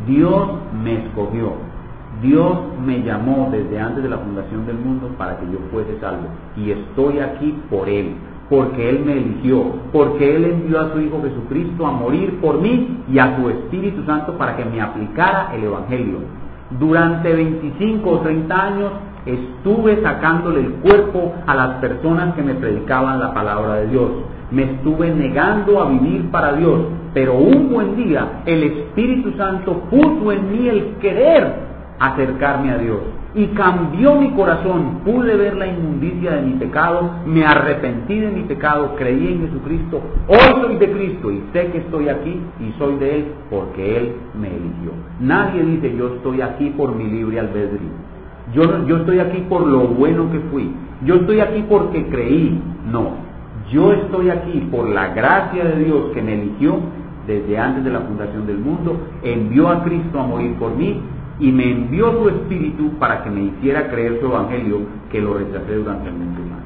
Dios me escogió. Dios me llamó desde antes de la fundación del mundo para que yo fuese salvo. Y estoy aquí por Él, porque Él me eligió, porque Él envió a su Hijo Jesucristo a morir por mí y a su Espíritu Santo para que me aplicara el Evangelio. Durante 25 o 30 años estuve sacándole el cuerpo a las personas que me predicaban la palabra de Dios. Me estuve negando a vivir para Dios. Pero un buen día el Espíritu Santo puso en mí el querer acercarme a Dios. Y cambió mi corazón, pude ver la inmundicia de mi pecado, me arrepentí de mi pecado, creí en Jesucristo, hoy soy de Cristo y sé que estoy aquí y soy de Él porque Él me eligió. Nadie dice yo estoy aquí por mi libre albedrío. Yo, yo estoy aquí por lo bueno que fui. Yo estoy aquí porque creí. No, yo estoy aquí por la gracia de Dios que me eligió desde antes de la fundación del mundo, envió a Cristo a morir por mí y me envió su espíritu para que me hiciera creer su evangelio que lo rechacé durante el humano.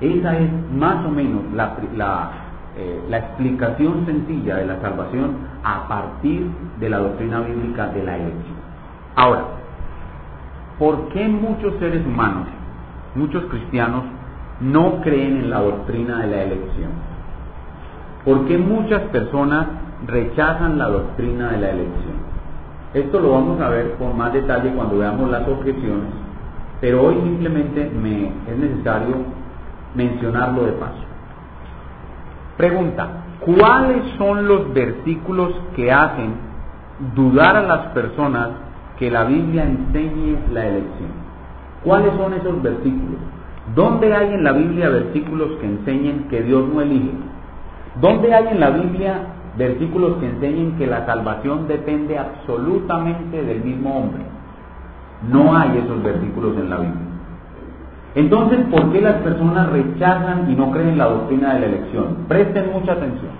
Esa es más o menos la, la, eh, la explicación sencilla de la salvación a partir de la doctrina bíblica de la elección. Ahora, ¿por qué muchos seres humanos, muchos cristianos, no creen en la doctrina de la elección? ¿Por qué muchas personas rechazan la doctrina de la elección? Esto lo vamos a ver con más detalle cuando veamos las objeciones, pero hoy simplemente me es necesario mencionarlo de paso. Pregunta, ¿cuáles son los versículos que hacen dudar a las personas que la Biblia enseñe la elección? ¿Cuáles son esos versículos? ¿Dónde hay en la Biblia versículos que enseñen que Dios no elige? ¿Dónde hay en la Biblia versículos que enseñen que la salvación depende absolutamente del mismo hombre. No hay esos versículos en la Biblia. Entonces, ¿por qué las personas rechazan y no creen en la doctrina de la elección? Presten mucha atención.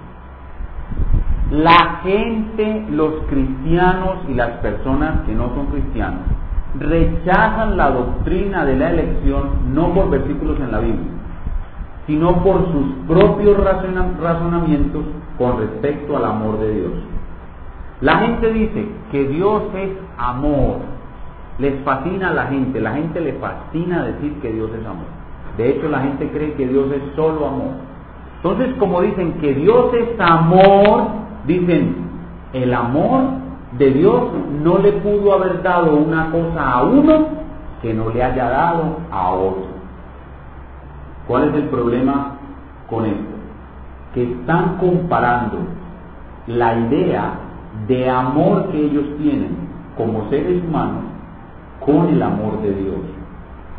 La gente, los cristianos y las personas que no son cristianos, rechazan la doctrina de la elección no por versículos en la Biblia, sino por sus propios razonamientos con respecto al amor de Dios. La gente dice que Dios es amor. Les fascina a la gente, la gente le fascina decir que Dios es amor. De hecho, la gente cree que Dios es solo amor. Entonces, como dicen que Dios es amor, dicen, el amor de Dios no le pudo haber dado una cosa a uno que no le haya dado a otro. ¿Cuál es el problema con esto? Que están comparando la idea de amor que ellos tienen como seres humanos con el amor de Dios.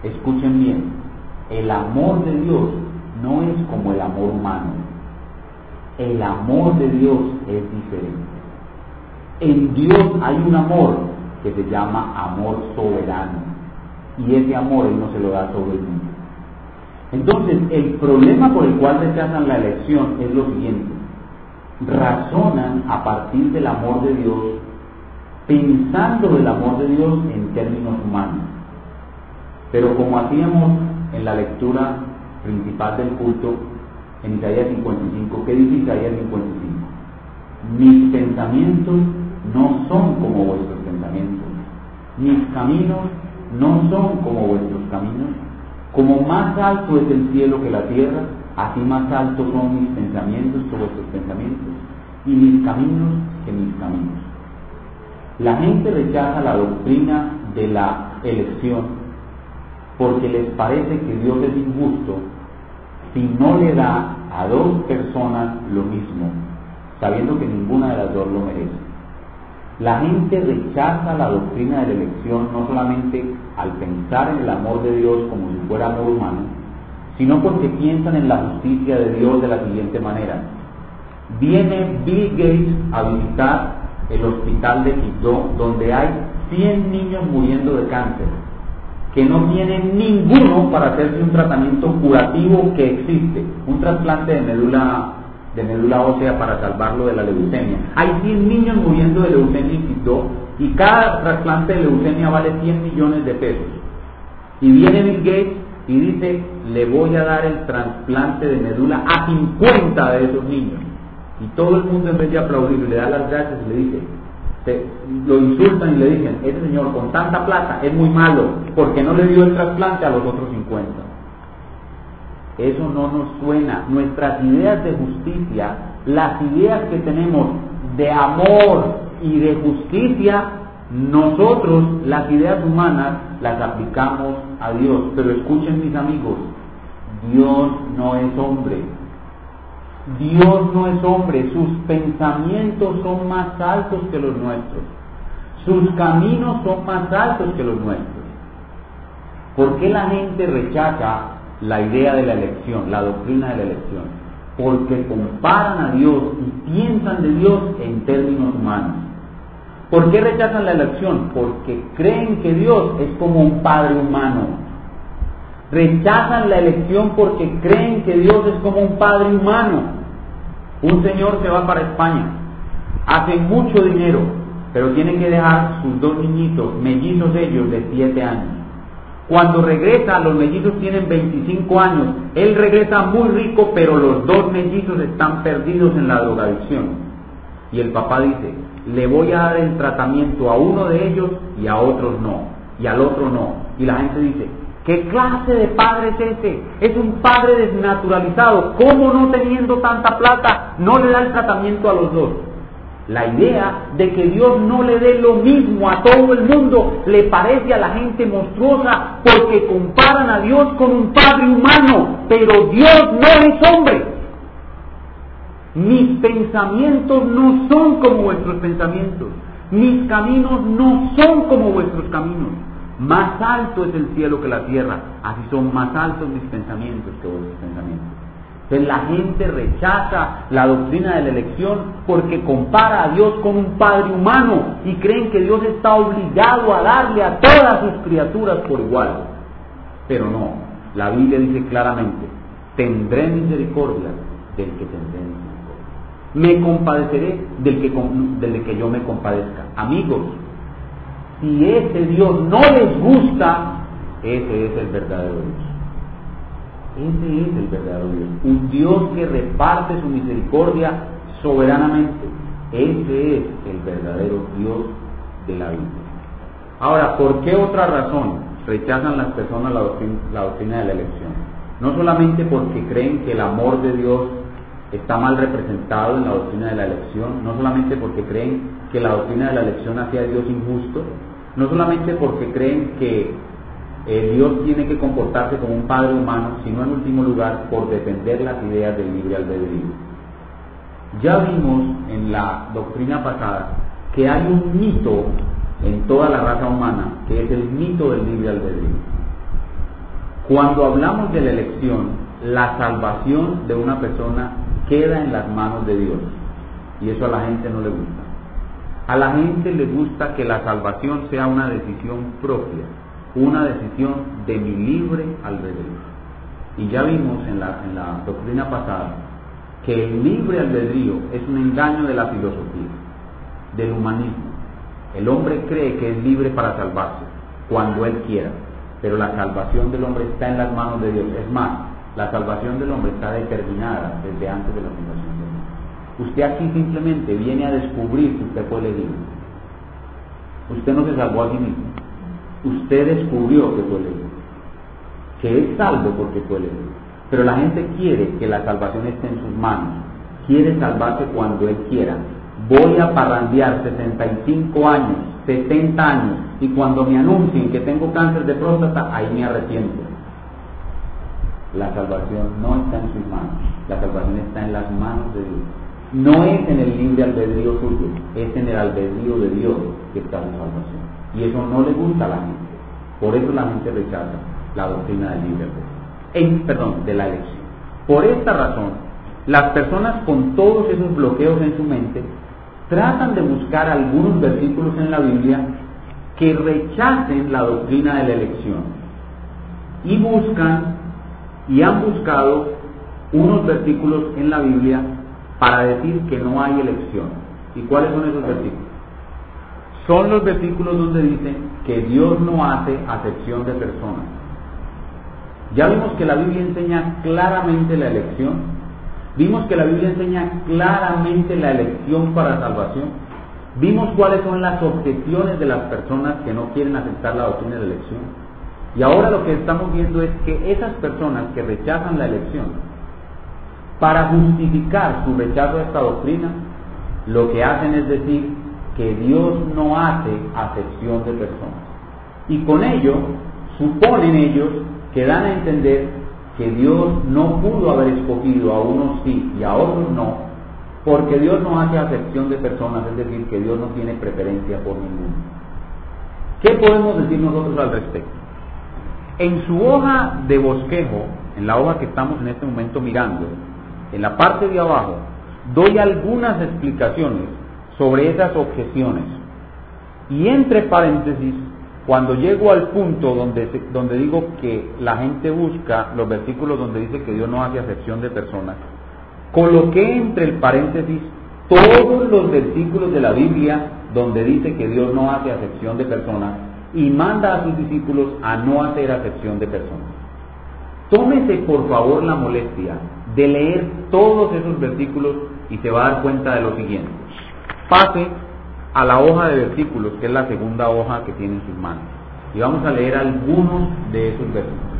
Escuchen bien, el amor de Dios no es como el amor humano. El amor de Dios es diferente. En Dios hay un amor que se llama amor soberano. Y ese amor no se lo da todo el mundo. Entonces, el problema por el cual rechazan la elección es lo siguiente. Razonan a partir del amor de Dios, pensando el amor de Dios en términos humanos. Pero como hacíamos en la lectura principal del culto, en Isaías 55, ¿qué dice Isaías 55? Mis pensamientos no son como vuestros pensamientos, mis caminos no son como vuestros caminos. Como más alto es el cielo que la tierra, así más altos son mis pensamientos que vuestros pensamientos, y mis caminos que mis caminos. La gente rechaza la doctrina de la elección porque les parece que Dios es injusto si no le da a dos personas lo mismo, sabiendo que ninguna de las dos lo merece. La gente rechaza la doctrina de la elección no solamente al pensar en el amor de Dios como si fuera amor humano, sino porque piensan en la justicia de Dios de la siguiente manera. Viene Bill Gates a visitar el hospital de Quito, donde hay 100 niños muriendo de cáncer, que no tienen ninguno para hacerse un tratamiento curativo que existe, un trasplante de médula de médula ósea para salvarlo de la leucemia. Hay 100 niños muriendo de leucemia y y cada trasplante de leucemia vale 100 millones de pesos. Y viene Bill Gates y dice, le voy a dar el trasplante de médula a 50 de esos niños. Y todo el mundo en vez de aplaudir le da las gracias y le dice, lo insultan y le dicen, ese señor con tanta plata es muy malo, porque no le dio el trasplante a los otros 50? Eso no nos suena. Nuestras ideas de justicia, las ideas que tenemos de amor y de justicia, nosotros las ideas humanas las aplicamos a Dios. Pero escuchen mis amigos, Dios no es hombre. Dios no es hombre, sus pensamientos son más altos que los nuestros. Sus caminos son más altos que los nuestros. ¿Por qué la gente rechaza la idea de la elección, la doctrina de la elección, porque comparan a Dios y piensan de Dios en términos humanos. ¿Por qué rechazan la elección? Porque creen que Dios es como un padre humano. Rechazan la elección porque creen que Dios es como un padre humano. Un señor se va para España, hace mucho dinero, pero tiene que dejar sus dos niñitos, mellizos ellos de siete años. Cuando regresa, los mellizos tienen 25 años. Él regresa muy rico, pero los dos mellizos están perdidos en la drogadicción. Y el papá dice, le voy a dar el tratamiento a uno de ellos y a otros no. Y al otro no. Y la gente dice, ¿qué clase de padre es ese? Es un padre desnaturalizado. ¿Cómo no teniendo tanta plata no le da el tratamiento a los dos? La idea de que Dios no le dé lo mismo a todo el mundo le parece a la gente monstruosa porque comparan a Dios con un padre humano, pero Dios no es hombre. Mis pensamientos no son como vuestros pensamientos, mis caminos no son como vuestros caminos. Más alto es el cielo que la tierra, así son más altos mis pensamientos que vuestros pensamientos. Entonces la gente rechaza la doctrina de la elección porque compara a Dios con un padre humano y creen que Dios está obligado a darle a todas sus criaturas por igual. Pero no, la Biblia dice claramente, tendré misericordia del que tendré. Me compadeceré del que, del que yo me compadezca. Amigos, si ese Dios no les gusta, ese es el verdadero Dios. Ese es el verdadero Dios. Un Dios que reparte su misericordia soberanamente. Ese es el verdadero Dios de la Biblia. Ahora, ¿por qué otra razón rechazan las personas la doctrina, de la elección? No solamente porque creen que el amor de Dios está mal representado en la doctrina de la elección, no solamente porque creen que la doctrina de la elección hace a Dios injusto, no solamente porque creen que eh, Dios tiene que comportarse como un padre humano, sino en último lugar por defender las ideas del libre albedrío. Ya vimos en la doctrina pasada que hay un mito en toda la raza humana, que es el mito del libre albedrío. Cuando hablamos de la elección, la salvación de una persona queda en las manos de Dios. Y eso a la gente no le gusta. A la gente le gusta que la salvación sea una decisión propia, una decisión de mi libre albedrío. Y ya vimos en la, en la doctrina pasada que el libre albedrío es un engaño de la filosofía, del humanismo. El hombre cree que es libre para salvarse cuando él quiera, pero la salvación del hombre está en las manos de Dios. Es más, la salvación del hombre está determinada desde antes de la fundación del mundo. Usted aquí simplemente viene a descubrir que usted fue elegido. Usted no se salvó a sí mismo. Usted descubrió que fue elegido. Que es salvo porque fue elegido. Pero la gente quiere que la salvación esté en sus manos. Quiere salvarse cuando él quiera voy a parrandear 65 años, 70 años, y cuando me anuncien que tengo cáncer de próstata, ahí me arrepiento. La salvación no está en sus manos, la salvación está en las manos de Dios. No es en el libre albedrío suyo, es en el albedrío de Dios que está la salvación. Y eso no le gusta a la gente. Por eso la gente rechaza la doctrina del libre albedrío. perdón, de la elección. Por esta razón, las personas con todos esos bloqueos en su mente tratan de buscar algunos versículos en la Biblia que rechacen la doctrina de la elección. Y buscan y han buscado unos versículos en la Biblia para decir que no hay elección. ¿Y cuáles son esos versículos? Son los versículos donde dicen que Dios no hace acepción de personas. Ya vimos que la Biblia enseña claramente la elección Vimos que la Biblia enseña claramente la elección para salvación. Vimos cuáles son las objeciones de las personas que no quieren aceptar la doctrina de la elección. Y ahora lo que estamos viendo es que esas personas que rechazan la elección, para justificar su rechazo a esta doctrina, lo que hacen es decir que Dios no hace acepción de personas. Y con ello suponen ellos que dan a entender que Dios no pudo haber escogido a unos sí y a otros no, porque Dios no hace acepción de personas, es decir, que Dios no tiene preferencia por ninguno. ¿Qué podemos decir nosotros al respecto? En su hoja de bosquejo, en la hoja que estamos en este momento mirando, en la parte de abajo, doy algunas explicaciones sobre esas objeciones. Y entre paréntesis cuando llego al punto donde, donde digo que la gente busca los versículos donde dice que Dios no hace acepción de personas, coloqué entre el paréntesis todos los versículos de la Biblia donde dice que Dios no hace acepción de personas y manda a sus discípulos a no hacer acepción de personas. Tómese por favor la molestia de leer todos esos versículos y se va a dar cuenta de lo siguiente. Pase a la hoja de versículos, que es la segunda hoja que tiene en sus manos. Y vamos a leer algunos de esos versículos.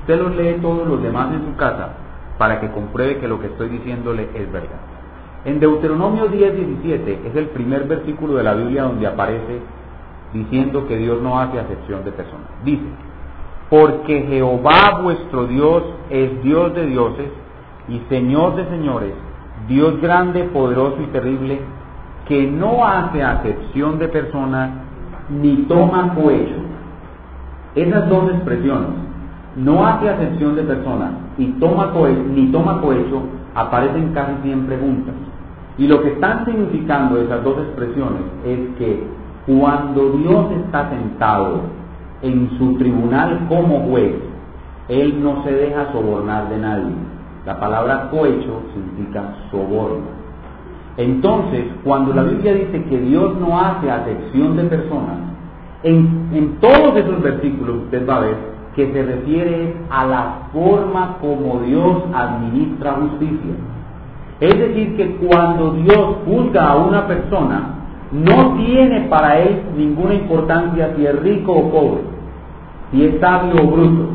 Usted los lee todos los demás en su casa para que compruebe que lo que estoy diciéndole es verdad. En Deuteronomio 10, 17 es el primer versículo de la Biblia donde aparece diciendo que Dios no hace acepción de personas. Dice, porque Jehová vuestro Dios es Dios de dioses y Señor de señores, Dios grande, poderoso y terrible, que no hace acepción de personas ni toma cohecho. Esas dos expresiones, no hace acepción de personas y toma ni toma cohecho, aparecen casi siempre juntas. Y lo que están significando esas dos expresiones es que cuando Dios está sentado en su tribunal como juez, Él no se deja sobornar de nadie. La palabra cohecho significa soborno. Entonces, cuando la Biblia dice que Dios no hace acepción de personas, en, todos esos versículos usted va a ver que se refiere a la forma como Dios administra justicia. Es decir, que cuando Dios juzga a una persona, no tiene para él ninguna importancia si es rico o pobre, si es sabio o bruto.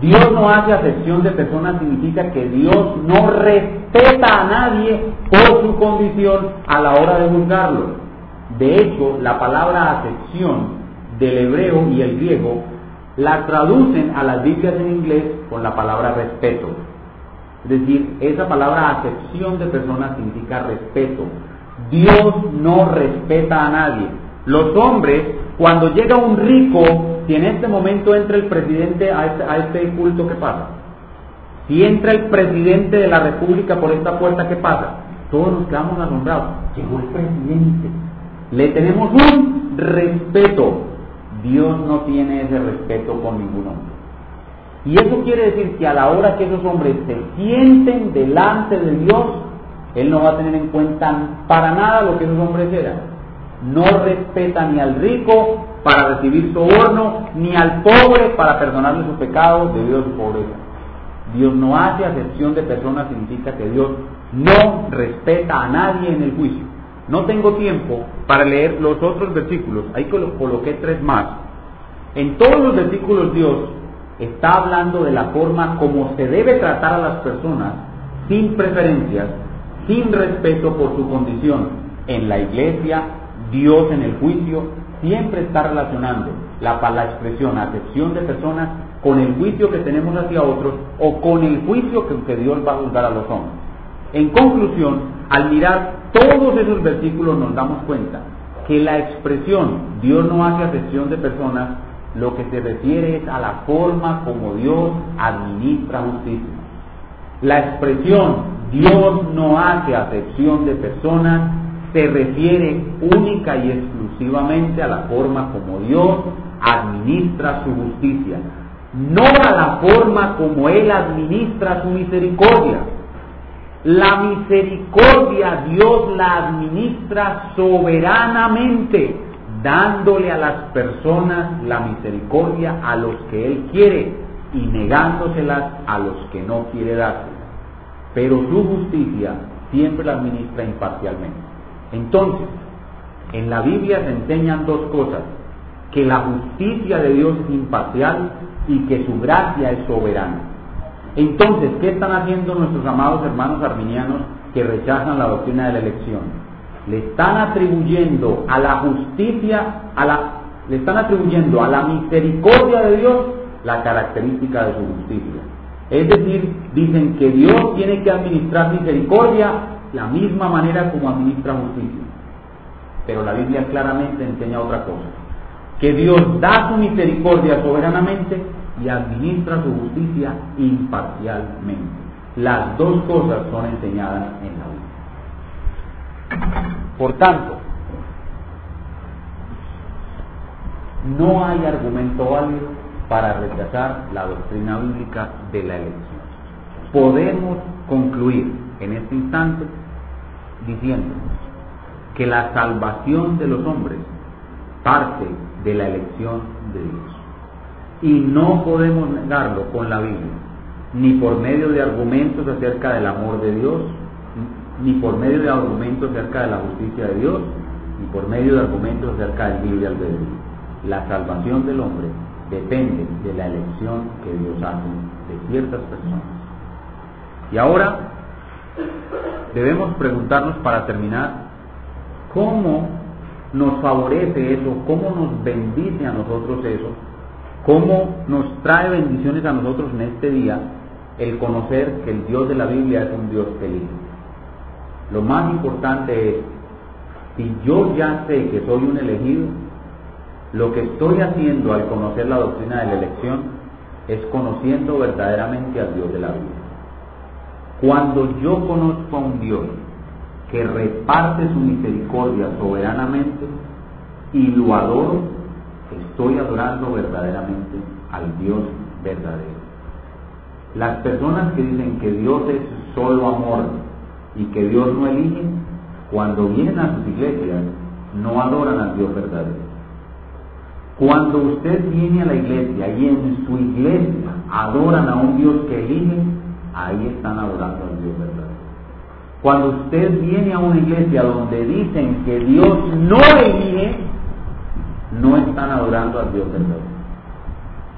Dios no hace acepción de personas significa que Dios no respeta a nadie por su condición a la hora de juzgarlo. De hecho, la palabra acepción del hebreo y el griego la traducen a las Biblias en inglés con la palabra respeto. Es decir, esa palabra acepción de personas significa respeto. Dios no respeta a nadie. Los hombres, cuando llega un rico, si en este momento entra el presidente a este, a este culto, ¿qué pasa? Si entra el presidente de la República por esta puerta, ¿qué pasa? Todos nos quedamos asombrados. Llegó el presidente. Le tenemos un respeto. Dios no tiene ese respeto con ningún hombre. Y eso quiere decir que a la hora que esos hombres se sienten delante de Dios, Él no va a tener en cuenta para nada lo que esos hombres eran. No respeta ni al rico para recibir soborno, ni al pobre para perdonarle sus pecados debido a su pobreza. Dios no hace acepción de personas, significa que Dios no respeta a nadie en el juicio. No tengo tiempo para leer los otros versículos, ahí coloqué tres más. En todos los versículos Dios está hablando de la forma como se debe tratar a las personas sin preferencias, sin respeto por su condición. En la iglesia, Dios en el juicio siempre está relacionando la, la expresión acepción de personas con el juicio que tenemos hacia otros o con el juicio que, que Dios va a juzgar a los hombres. En conclusión, al mirar todos esos versículos nos damos cuenta que la expresión Dios no hace acepción de personas, lo que se refiere es a la forma como Dios administra justicia. La expresión Dios no hace acepción de personas se refiere única y exclusivamente a la forma como Dios administra su justicia, no a la forma como Él administra su misericordia. La misericordia Dios la administra soberanamente, dándole a las personas la misericordia a los que Él quiere y negándoselas a los que no quiere dárselas. Pero su justicia siempre la administra imparcialmente. Entonces, en la Biblia se enseñan dos cosas, que la justicia de Dios es imparcial y que su gracia es soberana. Entonces, ¿qué están haciendo nuestros amados hermanos arminianos que rechazan la doctrina de la elección? Le están atribuyendo a la justicia, le están atribuyendo a la misericordia de Dios la característica de su justicia. Es decir, dicen que Dios tiene que administrar misericordia la misma manera como administra justicia. Pero la Biblia claramente enseña otra cosa, que Dios da su misericordia soberanamente y administra su justicia imparcialmente. Las dos cosas son enseñadas en la Biblia. Por tanto, no hay argumento válido para rechazar la doctrina bíblica de la elección. Podemos concluir en este instante diciendo que la salvación de los hombres parte de la elección de Dios. Y no podemos negarlo con la Biblia, ni por medio de argumentos acerca del amor de Dios, ni por medio de argumentos acerca de la justicia de Dios, ni por medio de argumentos acerca del libre albedrío. La salvación del hombre depende de la elección que Dios hace de ciertas personas. Y ahora debemos preguntarnos para terminar, ¿cómo nos favorece eso? ¿Cómo nos bendice a nosotros eso? ¿Cómo nos trae bendiciones a nosotros en este día el conocer que el Dios de la Biblia es un Dios feliz? Lo más importante es, si yo ya sé que soy un elegido, lo que estoy haciendo al conocer la doctrina de la elección es conociendo verdaderamente al Dios de la Biblia. Cuando yo conozco a un Dios que reparte su misericordia soberanamente y lo adoro, estoy adorando verdaderamente al Dios verdadero. Las personas que dicen que Dios es solo amor y que Dios no elige, cuando vienen a sus iglesias, no adoran al Dios verdadero. Cuando usted viene a la iglesia y en su iglesia adoran a un Dios que elige, ahí están adorando al Dios verdadero. Cuando usted viene a una iglesia donde dicen que Dios no elige, no están adorando al Dios verdadero.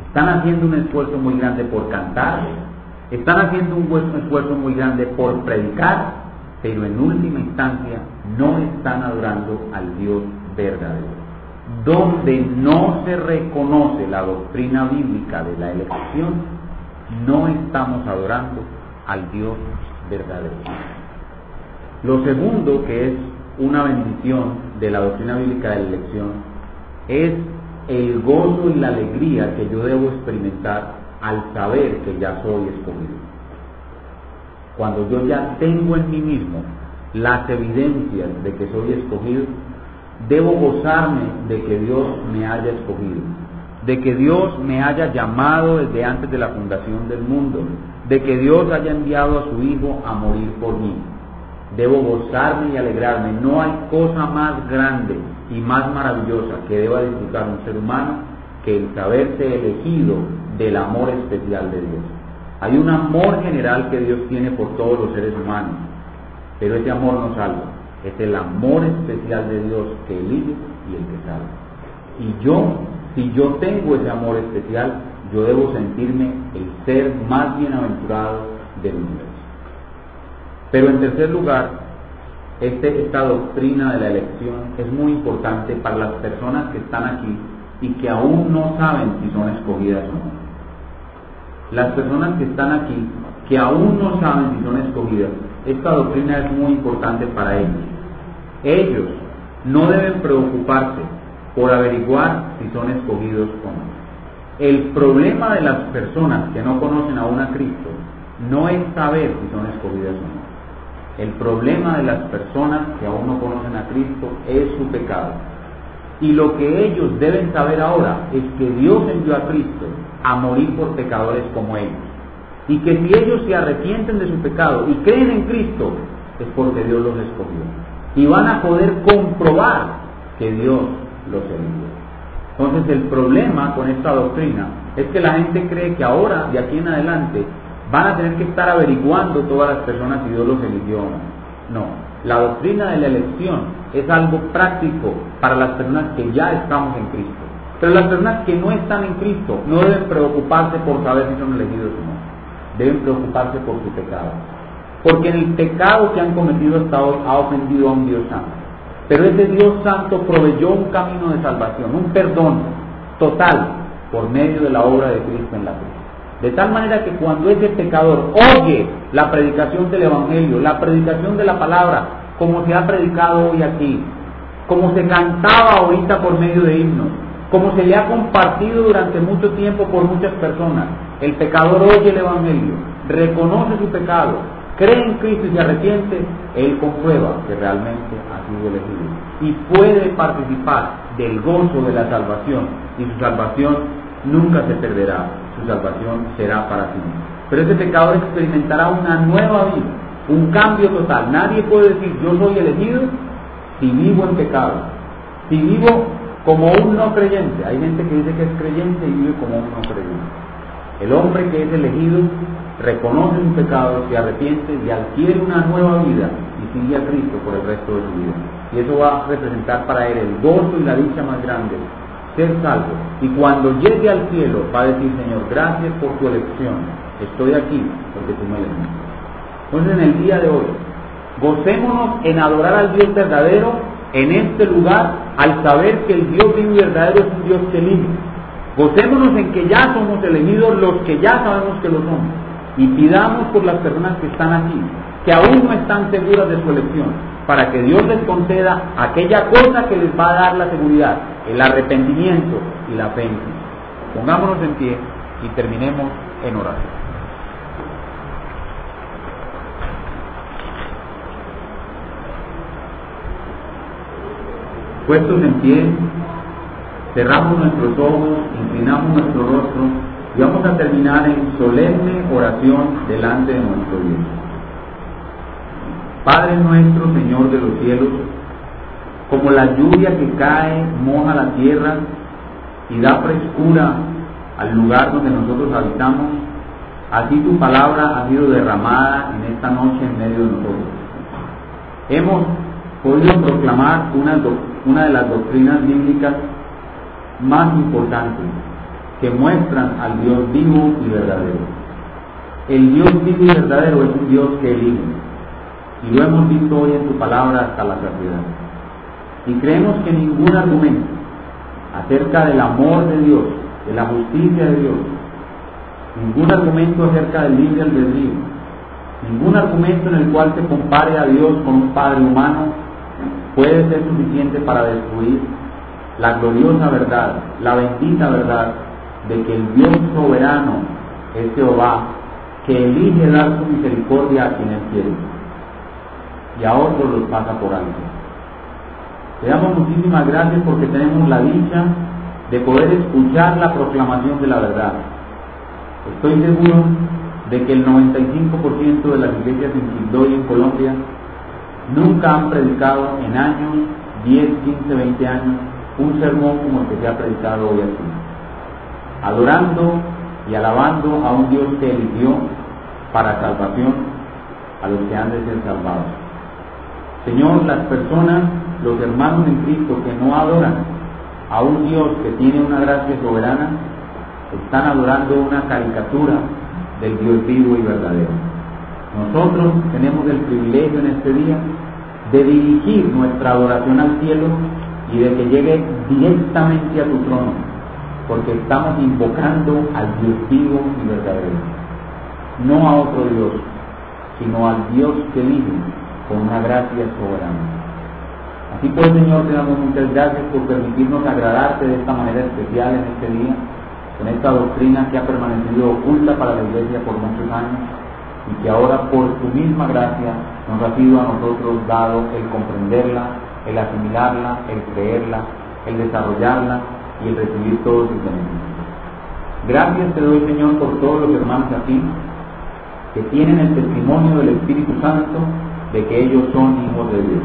Están haciendo un esfuerzo muy grande por cantar, están haciendo un esfuerzo muy grande por predicar, pero en última instancia no están adorando al Dios verdadero. Donde no se reconoce la doctrina bíblica de la elección, no estamos adorando al Dios verdadero. Lo segundo, que es una bendición de la doctrina bíblica de la elección es el gozo y la alegría que yo debo experimentar al saber que ya soy escogido. Cuando yo ya tengo en mí mismo las evidencias de que soy escogido, debo gozarme de que Dios me haya escogido, de que Dios me haya llamado desde antes de la fundación del mundo, de que Dios haya enviado a su Hijo a morir por mí. Debo gozarme y alegrarme. No hay cosa más grande y más maravillosa que deba disfrutar un ser humano que el saberse elegido del amor especial de Dios. Hay un amor general que Dios tiene por todos los seres humanos, pero ese amor no salva. Es el amor especial de Dios que elige y el que salva. Y yo, si yo tengo ese amor especial, yo debo sentirme el ser más bienaventurado del universo. Pero en tercer lugar, este, esta doctrina de la elección es muy importante para las personas que están aquí y que aún no saben si son escogidas o no. Las personas que están aquí, que aún no saben si son escogidas, esta doctrina es muy importante para ellos. Ellos no deben preocuparse por averiguar si son escogidos o no. El problema de las personas que no conocen aún a Cristo no es saber si son escogidas o no. El problema de las personas que aún no conocen a Cristo es su pecado. Y lo que ellos deben saber ahora es que Dios envió a Cristo a morir por pecadores como ellos. Y que si ellos se arrepienten de su pecado y creen en Cristo, es porque Dios los escogió. Y van a poder comprobar que Dios los envió. Entonces el problema con esta doctrina es que la gente cree que ahora, de aquí en adelante, van a tener que estar averiguando todas las personas si Dios los eligió o no. No, la doctrina de la elección es algo práctico para las personas que ya estamos en Cristo. Pero las personas que no están en Cristo no deben preocuparse por saber si son elegidos o no. Deben preocuparse por su pecado. Porque en el pecado que han cometido hasta ha ofendido a un Dios santo. Pero ese Dios santo proveyó un camino de salvación, un perdón total por medio de la obra de Cristo en la cruz. De tal manera que cuando ese pecador oye la predicación del Evangelio, la predicación de la palabra, como se ha predicado hoy aquí, como se cantaba ahorita por medio de himnos, como se le ha compartido durante mucho tiempo por muchas personas, el pecador oye el Evangelio, reconoce su pecado, cree en Cristo y se arrepiente, él comprueba que realmente ha sido elegido y puede participar del gozo de la salvación y su salvación nunca se perderá su salvación será para ti. Pero ese pecador experimentará una nueva vida, un cambio total. Nadie puede decir yo soy elegido si vivo en pecado, si vivo como un no creyente. Hay gente que dice que es creyente y vive como un no creyente. El hombre que es elegido reconoce su pecado, se arrepiente y adquiere una nueva vida y sigue a Cristo por el resto de su vida. Y eso va a representar para él el gozo y la dicha más grande ser salvo. Y cuando llegue al cielo va a decir, Señor, gracias por tu elección. Estoy aquí porque tú me elegiste. Entonces en el día de hoy, gocémonos en adorar al Dios verdadero en este lugar al saber que el Dios vivo y verdadero es un Dios que elige. Gocémonos en que ya somos elegidos los que ya sabemos que lo somos. Y pidamos por las personas que están aquí, que aún no están seguras de su elección, para que Dios les conceda aquella cosa que les va a dar la seguridad, el arrepentimiento y la fe. Pongámonos en pie y terminemos en oración. Puestos en pie, cerramos nuestros ojos, inclinamos nuestro rostro y vamos a terminar en solemne oración delante de nuestro Dios. Padre nuestro, Señor de los cielos, como la lluvia que cae, moja la tierra y da frescura al lugar donde nosotros habitamos, así tu palabra ha sido derramada en esta noche en medio de nosotros. Hemos podido proclamar una, una de las doctrinas bíblicas más importantes que muestran al Dios vivo y verdadero. El Dios vivo y verdadero es un Dios que elige, y lo hemos visto hoy en tu palabra hasta la saciedad. Y creemos que ningún argumento acerca del amor de Dios, de la justicia de Dios, ningún argumento acerca del libre albedrío, ningún argumento en el cual se compare a Dios con un Padre humano, puede ser suficiente para destruir la gloriosa verdad, la bendita verdad de que el Dios soberano es Jehová, que elige dar su misericordia a quienes quiere y a otros los pasa por alto. Le damos muchísimas gracias porque tenemos la dicha de poder escuchar la proclamación de la verdad. Estoy seguro de que el 95% de las iglesias en Quindó y en Colombia nunca han predicado en años, 10, 15, 20 años, un sermón como el que se ha predicado hoy aquí. Adorando y alabando a un Dios que eligió para salvación a los que han de ser salvados. Señor, las personas, los hermanos en Cristo que no adoran a un Dios que tiene una gracia soberana, están adorando una caricatura del Dios vivo y verdadero. Nosotros tenemos el privilegio en este día de dirigir nuestra adoración al cielo y de que llegue directamente a tu trono, porque estamos invocando al Dios vivo y verdadero, no a otro Dios, sino al Dios que vive con una gracia soberana. Así pues, Señor, te damos muchas gracias por permitirnos agradarte de esta manera especial en este día, con esta doctrina que ha permanecido oculta para la Iglesia por muchos años y que ahora por tu misma gracia nos ha sido a nosotros dado el comprenderla, el asimilarla, el creerla, el desarrollarla y recibir todos sus beneficios. Gracias te doy, Señor, por todos los hermanos aquí que tienen el testimonio del Espíritu Santo de que ellos son hijos de Dios.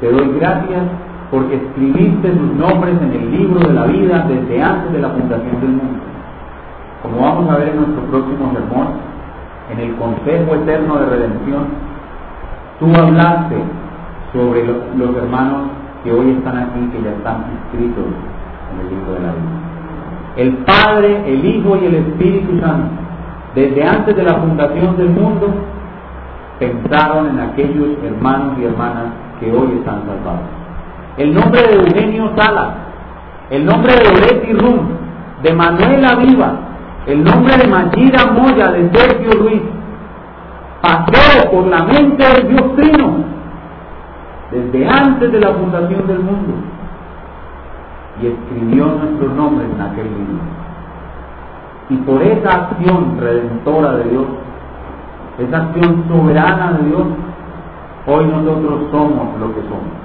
Te doy gracias porque escribiste sus nombres en el libro de la vida desde antes de la fundación del mundo. Como vamos a ver en nuestro próximo sermón, en el Consejo Eterno de Redención, tú hablaste sobre los hermanos que hoy están aquí, que ya están inscritos el libro de la. El Padre, el Hijo y el Espíritu Santo, desde antes de la fundación del mundo, pensaron en aquellos hermanos y hermanas que hoy están salvados. El nombre de Eugenio Sala, el nombre de Oleti Rum, de Manuela Viva, el nombre de Mayira Moya, de Sergio Ruiz, pasó por la mente del Dios Trino desde antes de la fundación del mundo y escribió nuestros nombres en aquel libro. Y por esa acción redentora de Dios, esa acción soberana de Dios, hoy nosotros somos lo que somos.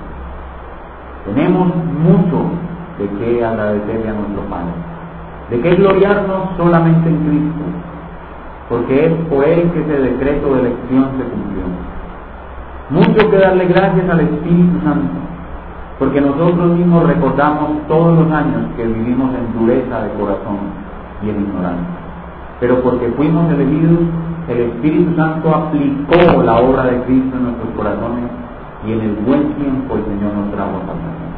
Tenemos mucho de qué agradecerle a nuestro Padre, de qué gloriarnos solamente en Cristo, porque es por Él que ese decreto de elección se cumplió. Mucho que darle gracias al Espíritu Santo, porque nosotros mismos recordamos todos los años que vivimos en dureza de corazón y en ignorancia. Pero porque fuimos elegidos el Espíritu Santo aplicó la obra de Cristo en nuestros corazones y en el buen tiempo el Señor nos trajo salvación.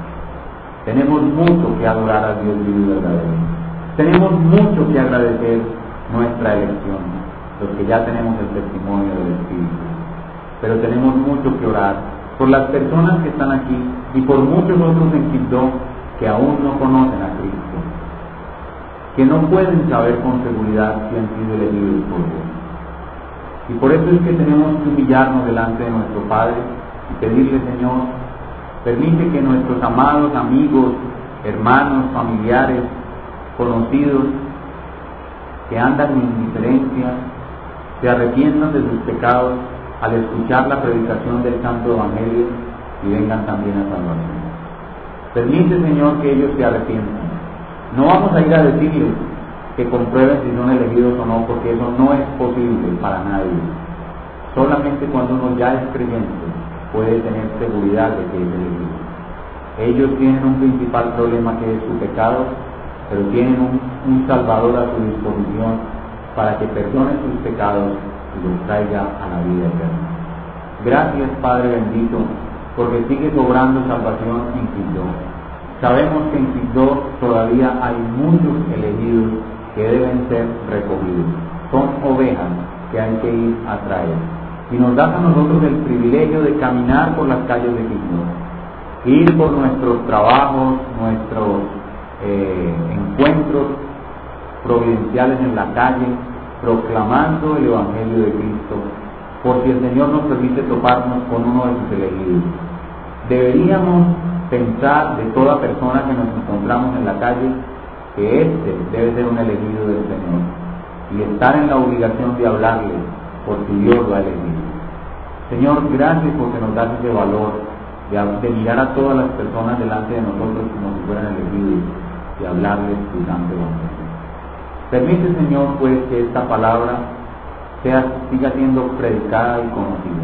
Tenemos mucho que adorar a Dios vivo y verdadero. Tenemos mucho que agradecer nuestra elección, los que ya tenemos el testimonio del Espíritu. Pero tenemos mucho que orar por las personas que están aquí y por muchos otros en Quito que aún no conocen a Cristo, que no pueden saber con seguridad si han sido elegidos por Dios. Y por eso es que tenemos que humillarnos delante de nuestro Padre y pedirle, Señor, permite que nuestros amados amigos, hermanos, familiares, conocidos, que andan en indiferencia, se arrepientan de sus pecados al escuchar la predicación del Santo Evangelio y vengan también a salvación. Permite, Señor, que ellos se arrepientan. No vamos a ir a decirles, que comprueben si son elegidos o no, porque eso no es posible para nadie. Solamente cuando uno ya es creyente puede tener seguridad de que es elegido. Ellos tienen un principal problema que es su pecado, pero tienen un, Salvador a su disposición para que perdone sus pecados los traiga a la vida eterna. Gracias Padre bendito, porque sigue sobrando salvación en Quito. Sabemos que en Quito todavía hay muchos elegidos que deben ser recogidos. Son ovejas que hay que ir a traer. Y nos da a nosotros el privilegio de caminar por las calles de Cristo, ir por nuestros trabajos, nuestros eh, encuentros providenciales en la calle, proclamando el Evangelio de Cristo, por si el Señor nos permite toparnos con uno de sus elegidos. Deberíamos pensar de toda persona que nos encontramos en la calle que este debe ser un elegido del Señor y estar en la obligación de hablarle porque Dios lo ha elegido. Señor, gracias porque nos das ese valor de, mirar a todas las personas delante de nosotros como si fueran elegidos y hablarles tu santo Permite, Señor, pues que esta palabra sea, siga siendo predicada y conocida.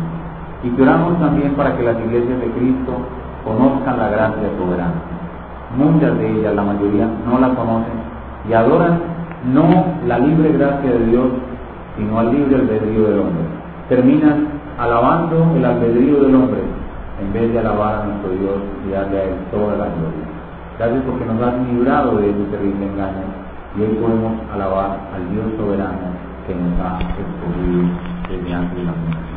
Y que oramos también para que las iglesias de Cristo conozcan la gracia soberana. Muchas de ellas, la mayoría, no la conocen y adoran no la libre gracia de Dios, sino al libre albedrío del hombre. Terminan alabando el albedrío del hombre en vez de alabar a nuestro Dios y darle a Él toda la gloria. Gracias porque nos has librado de ese terrible engaño y hoy podemos alabar al Dios soberano que nos ha escogido desde antes de la muerte.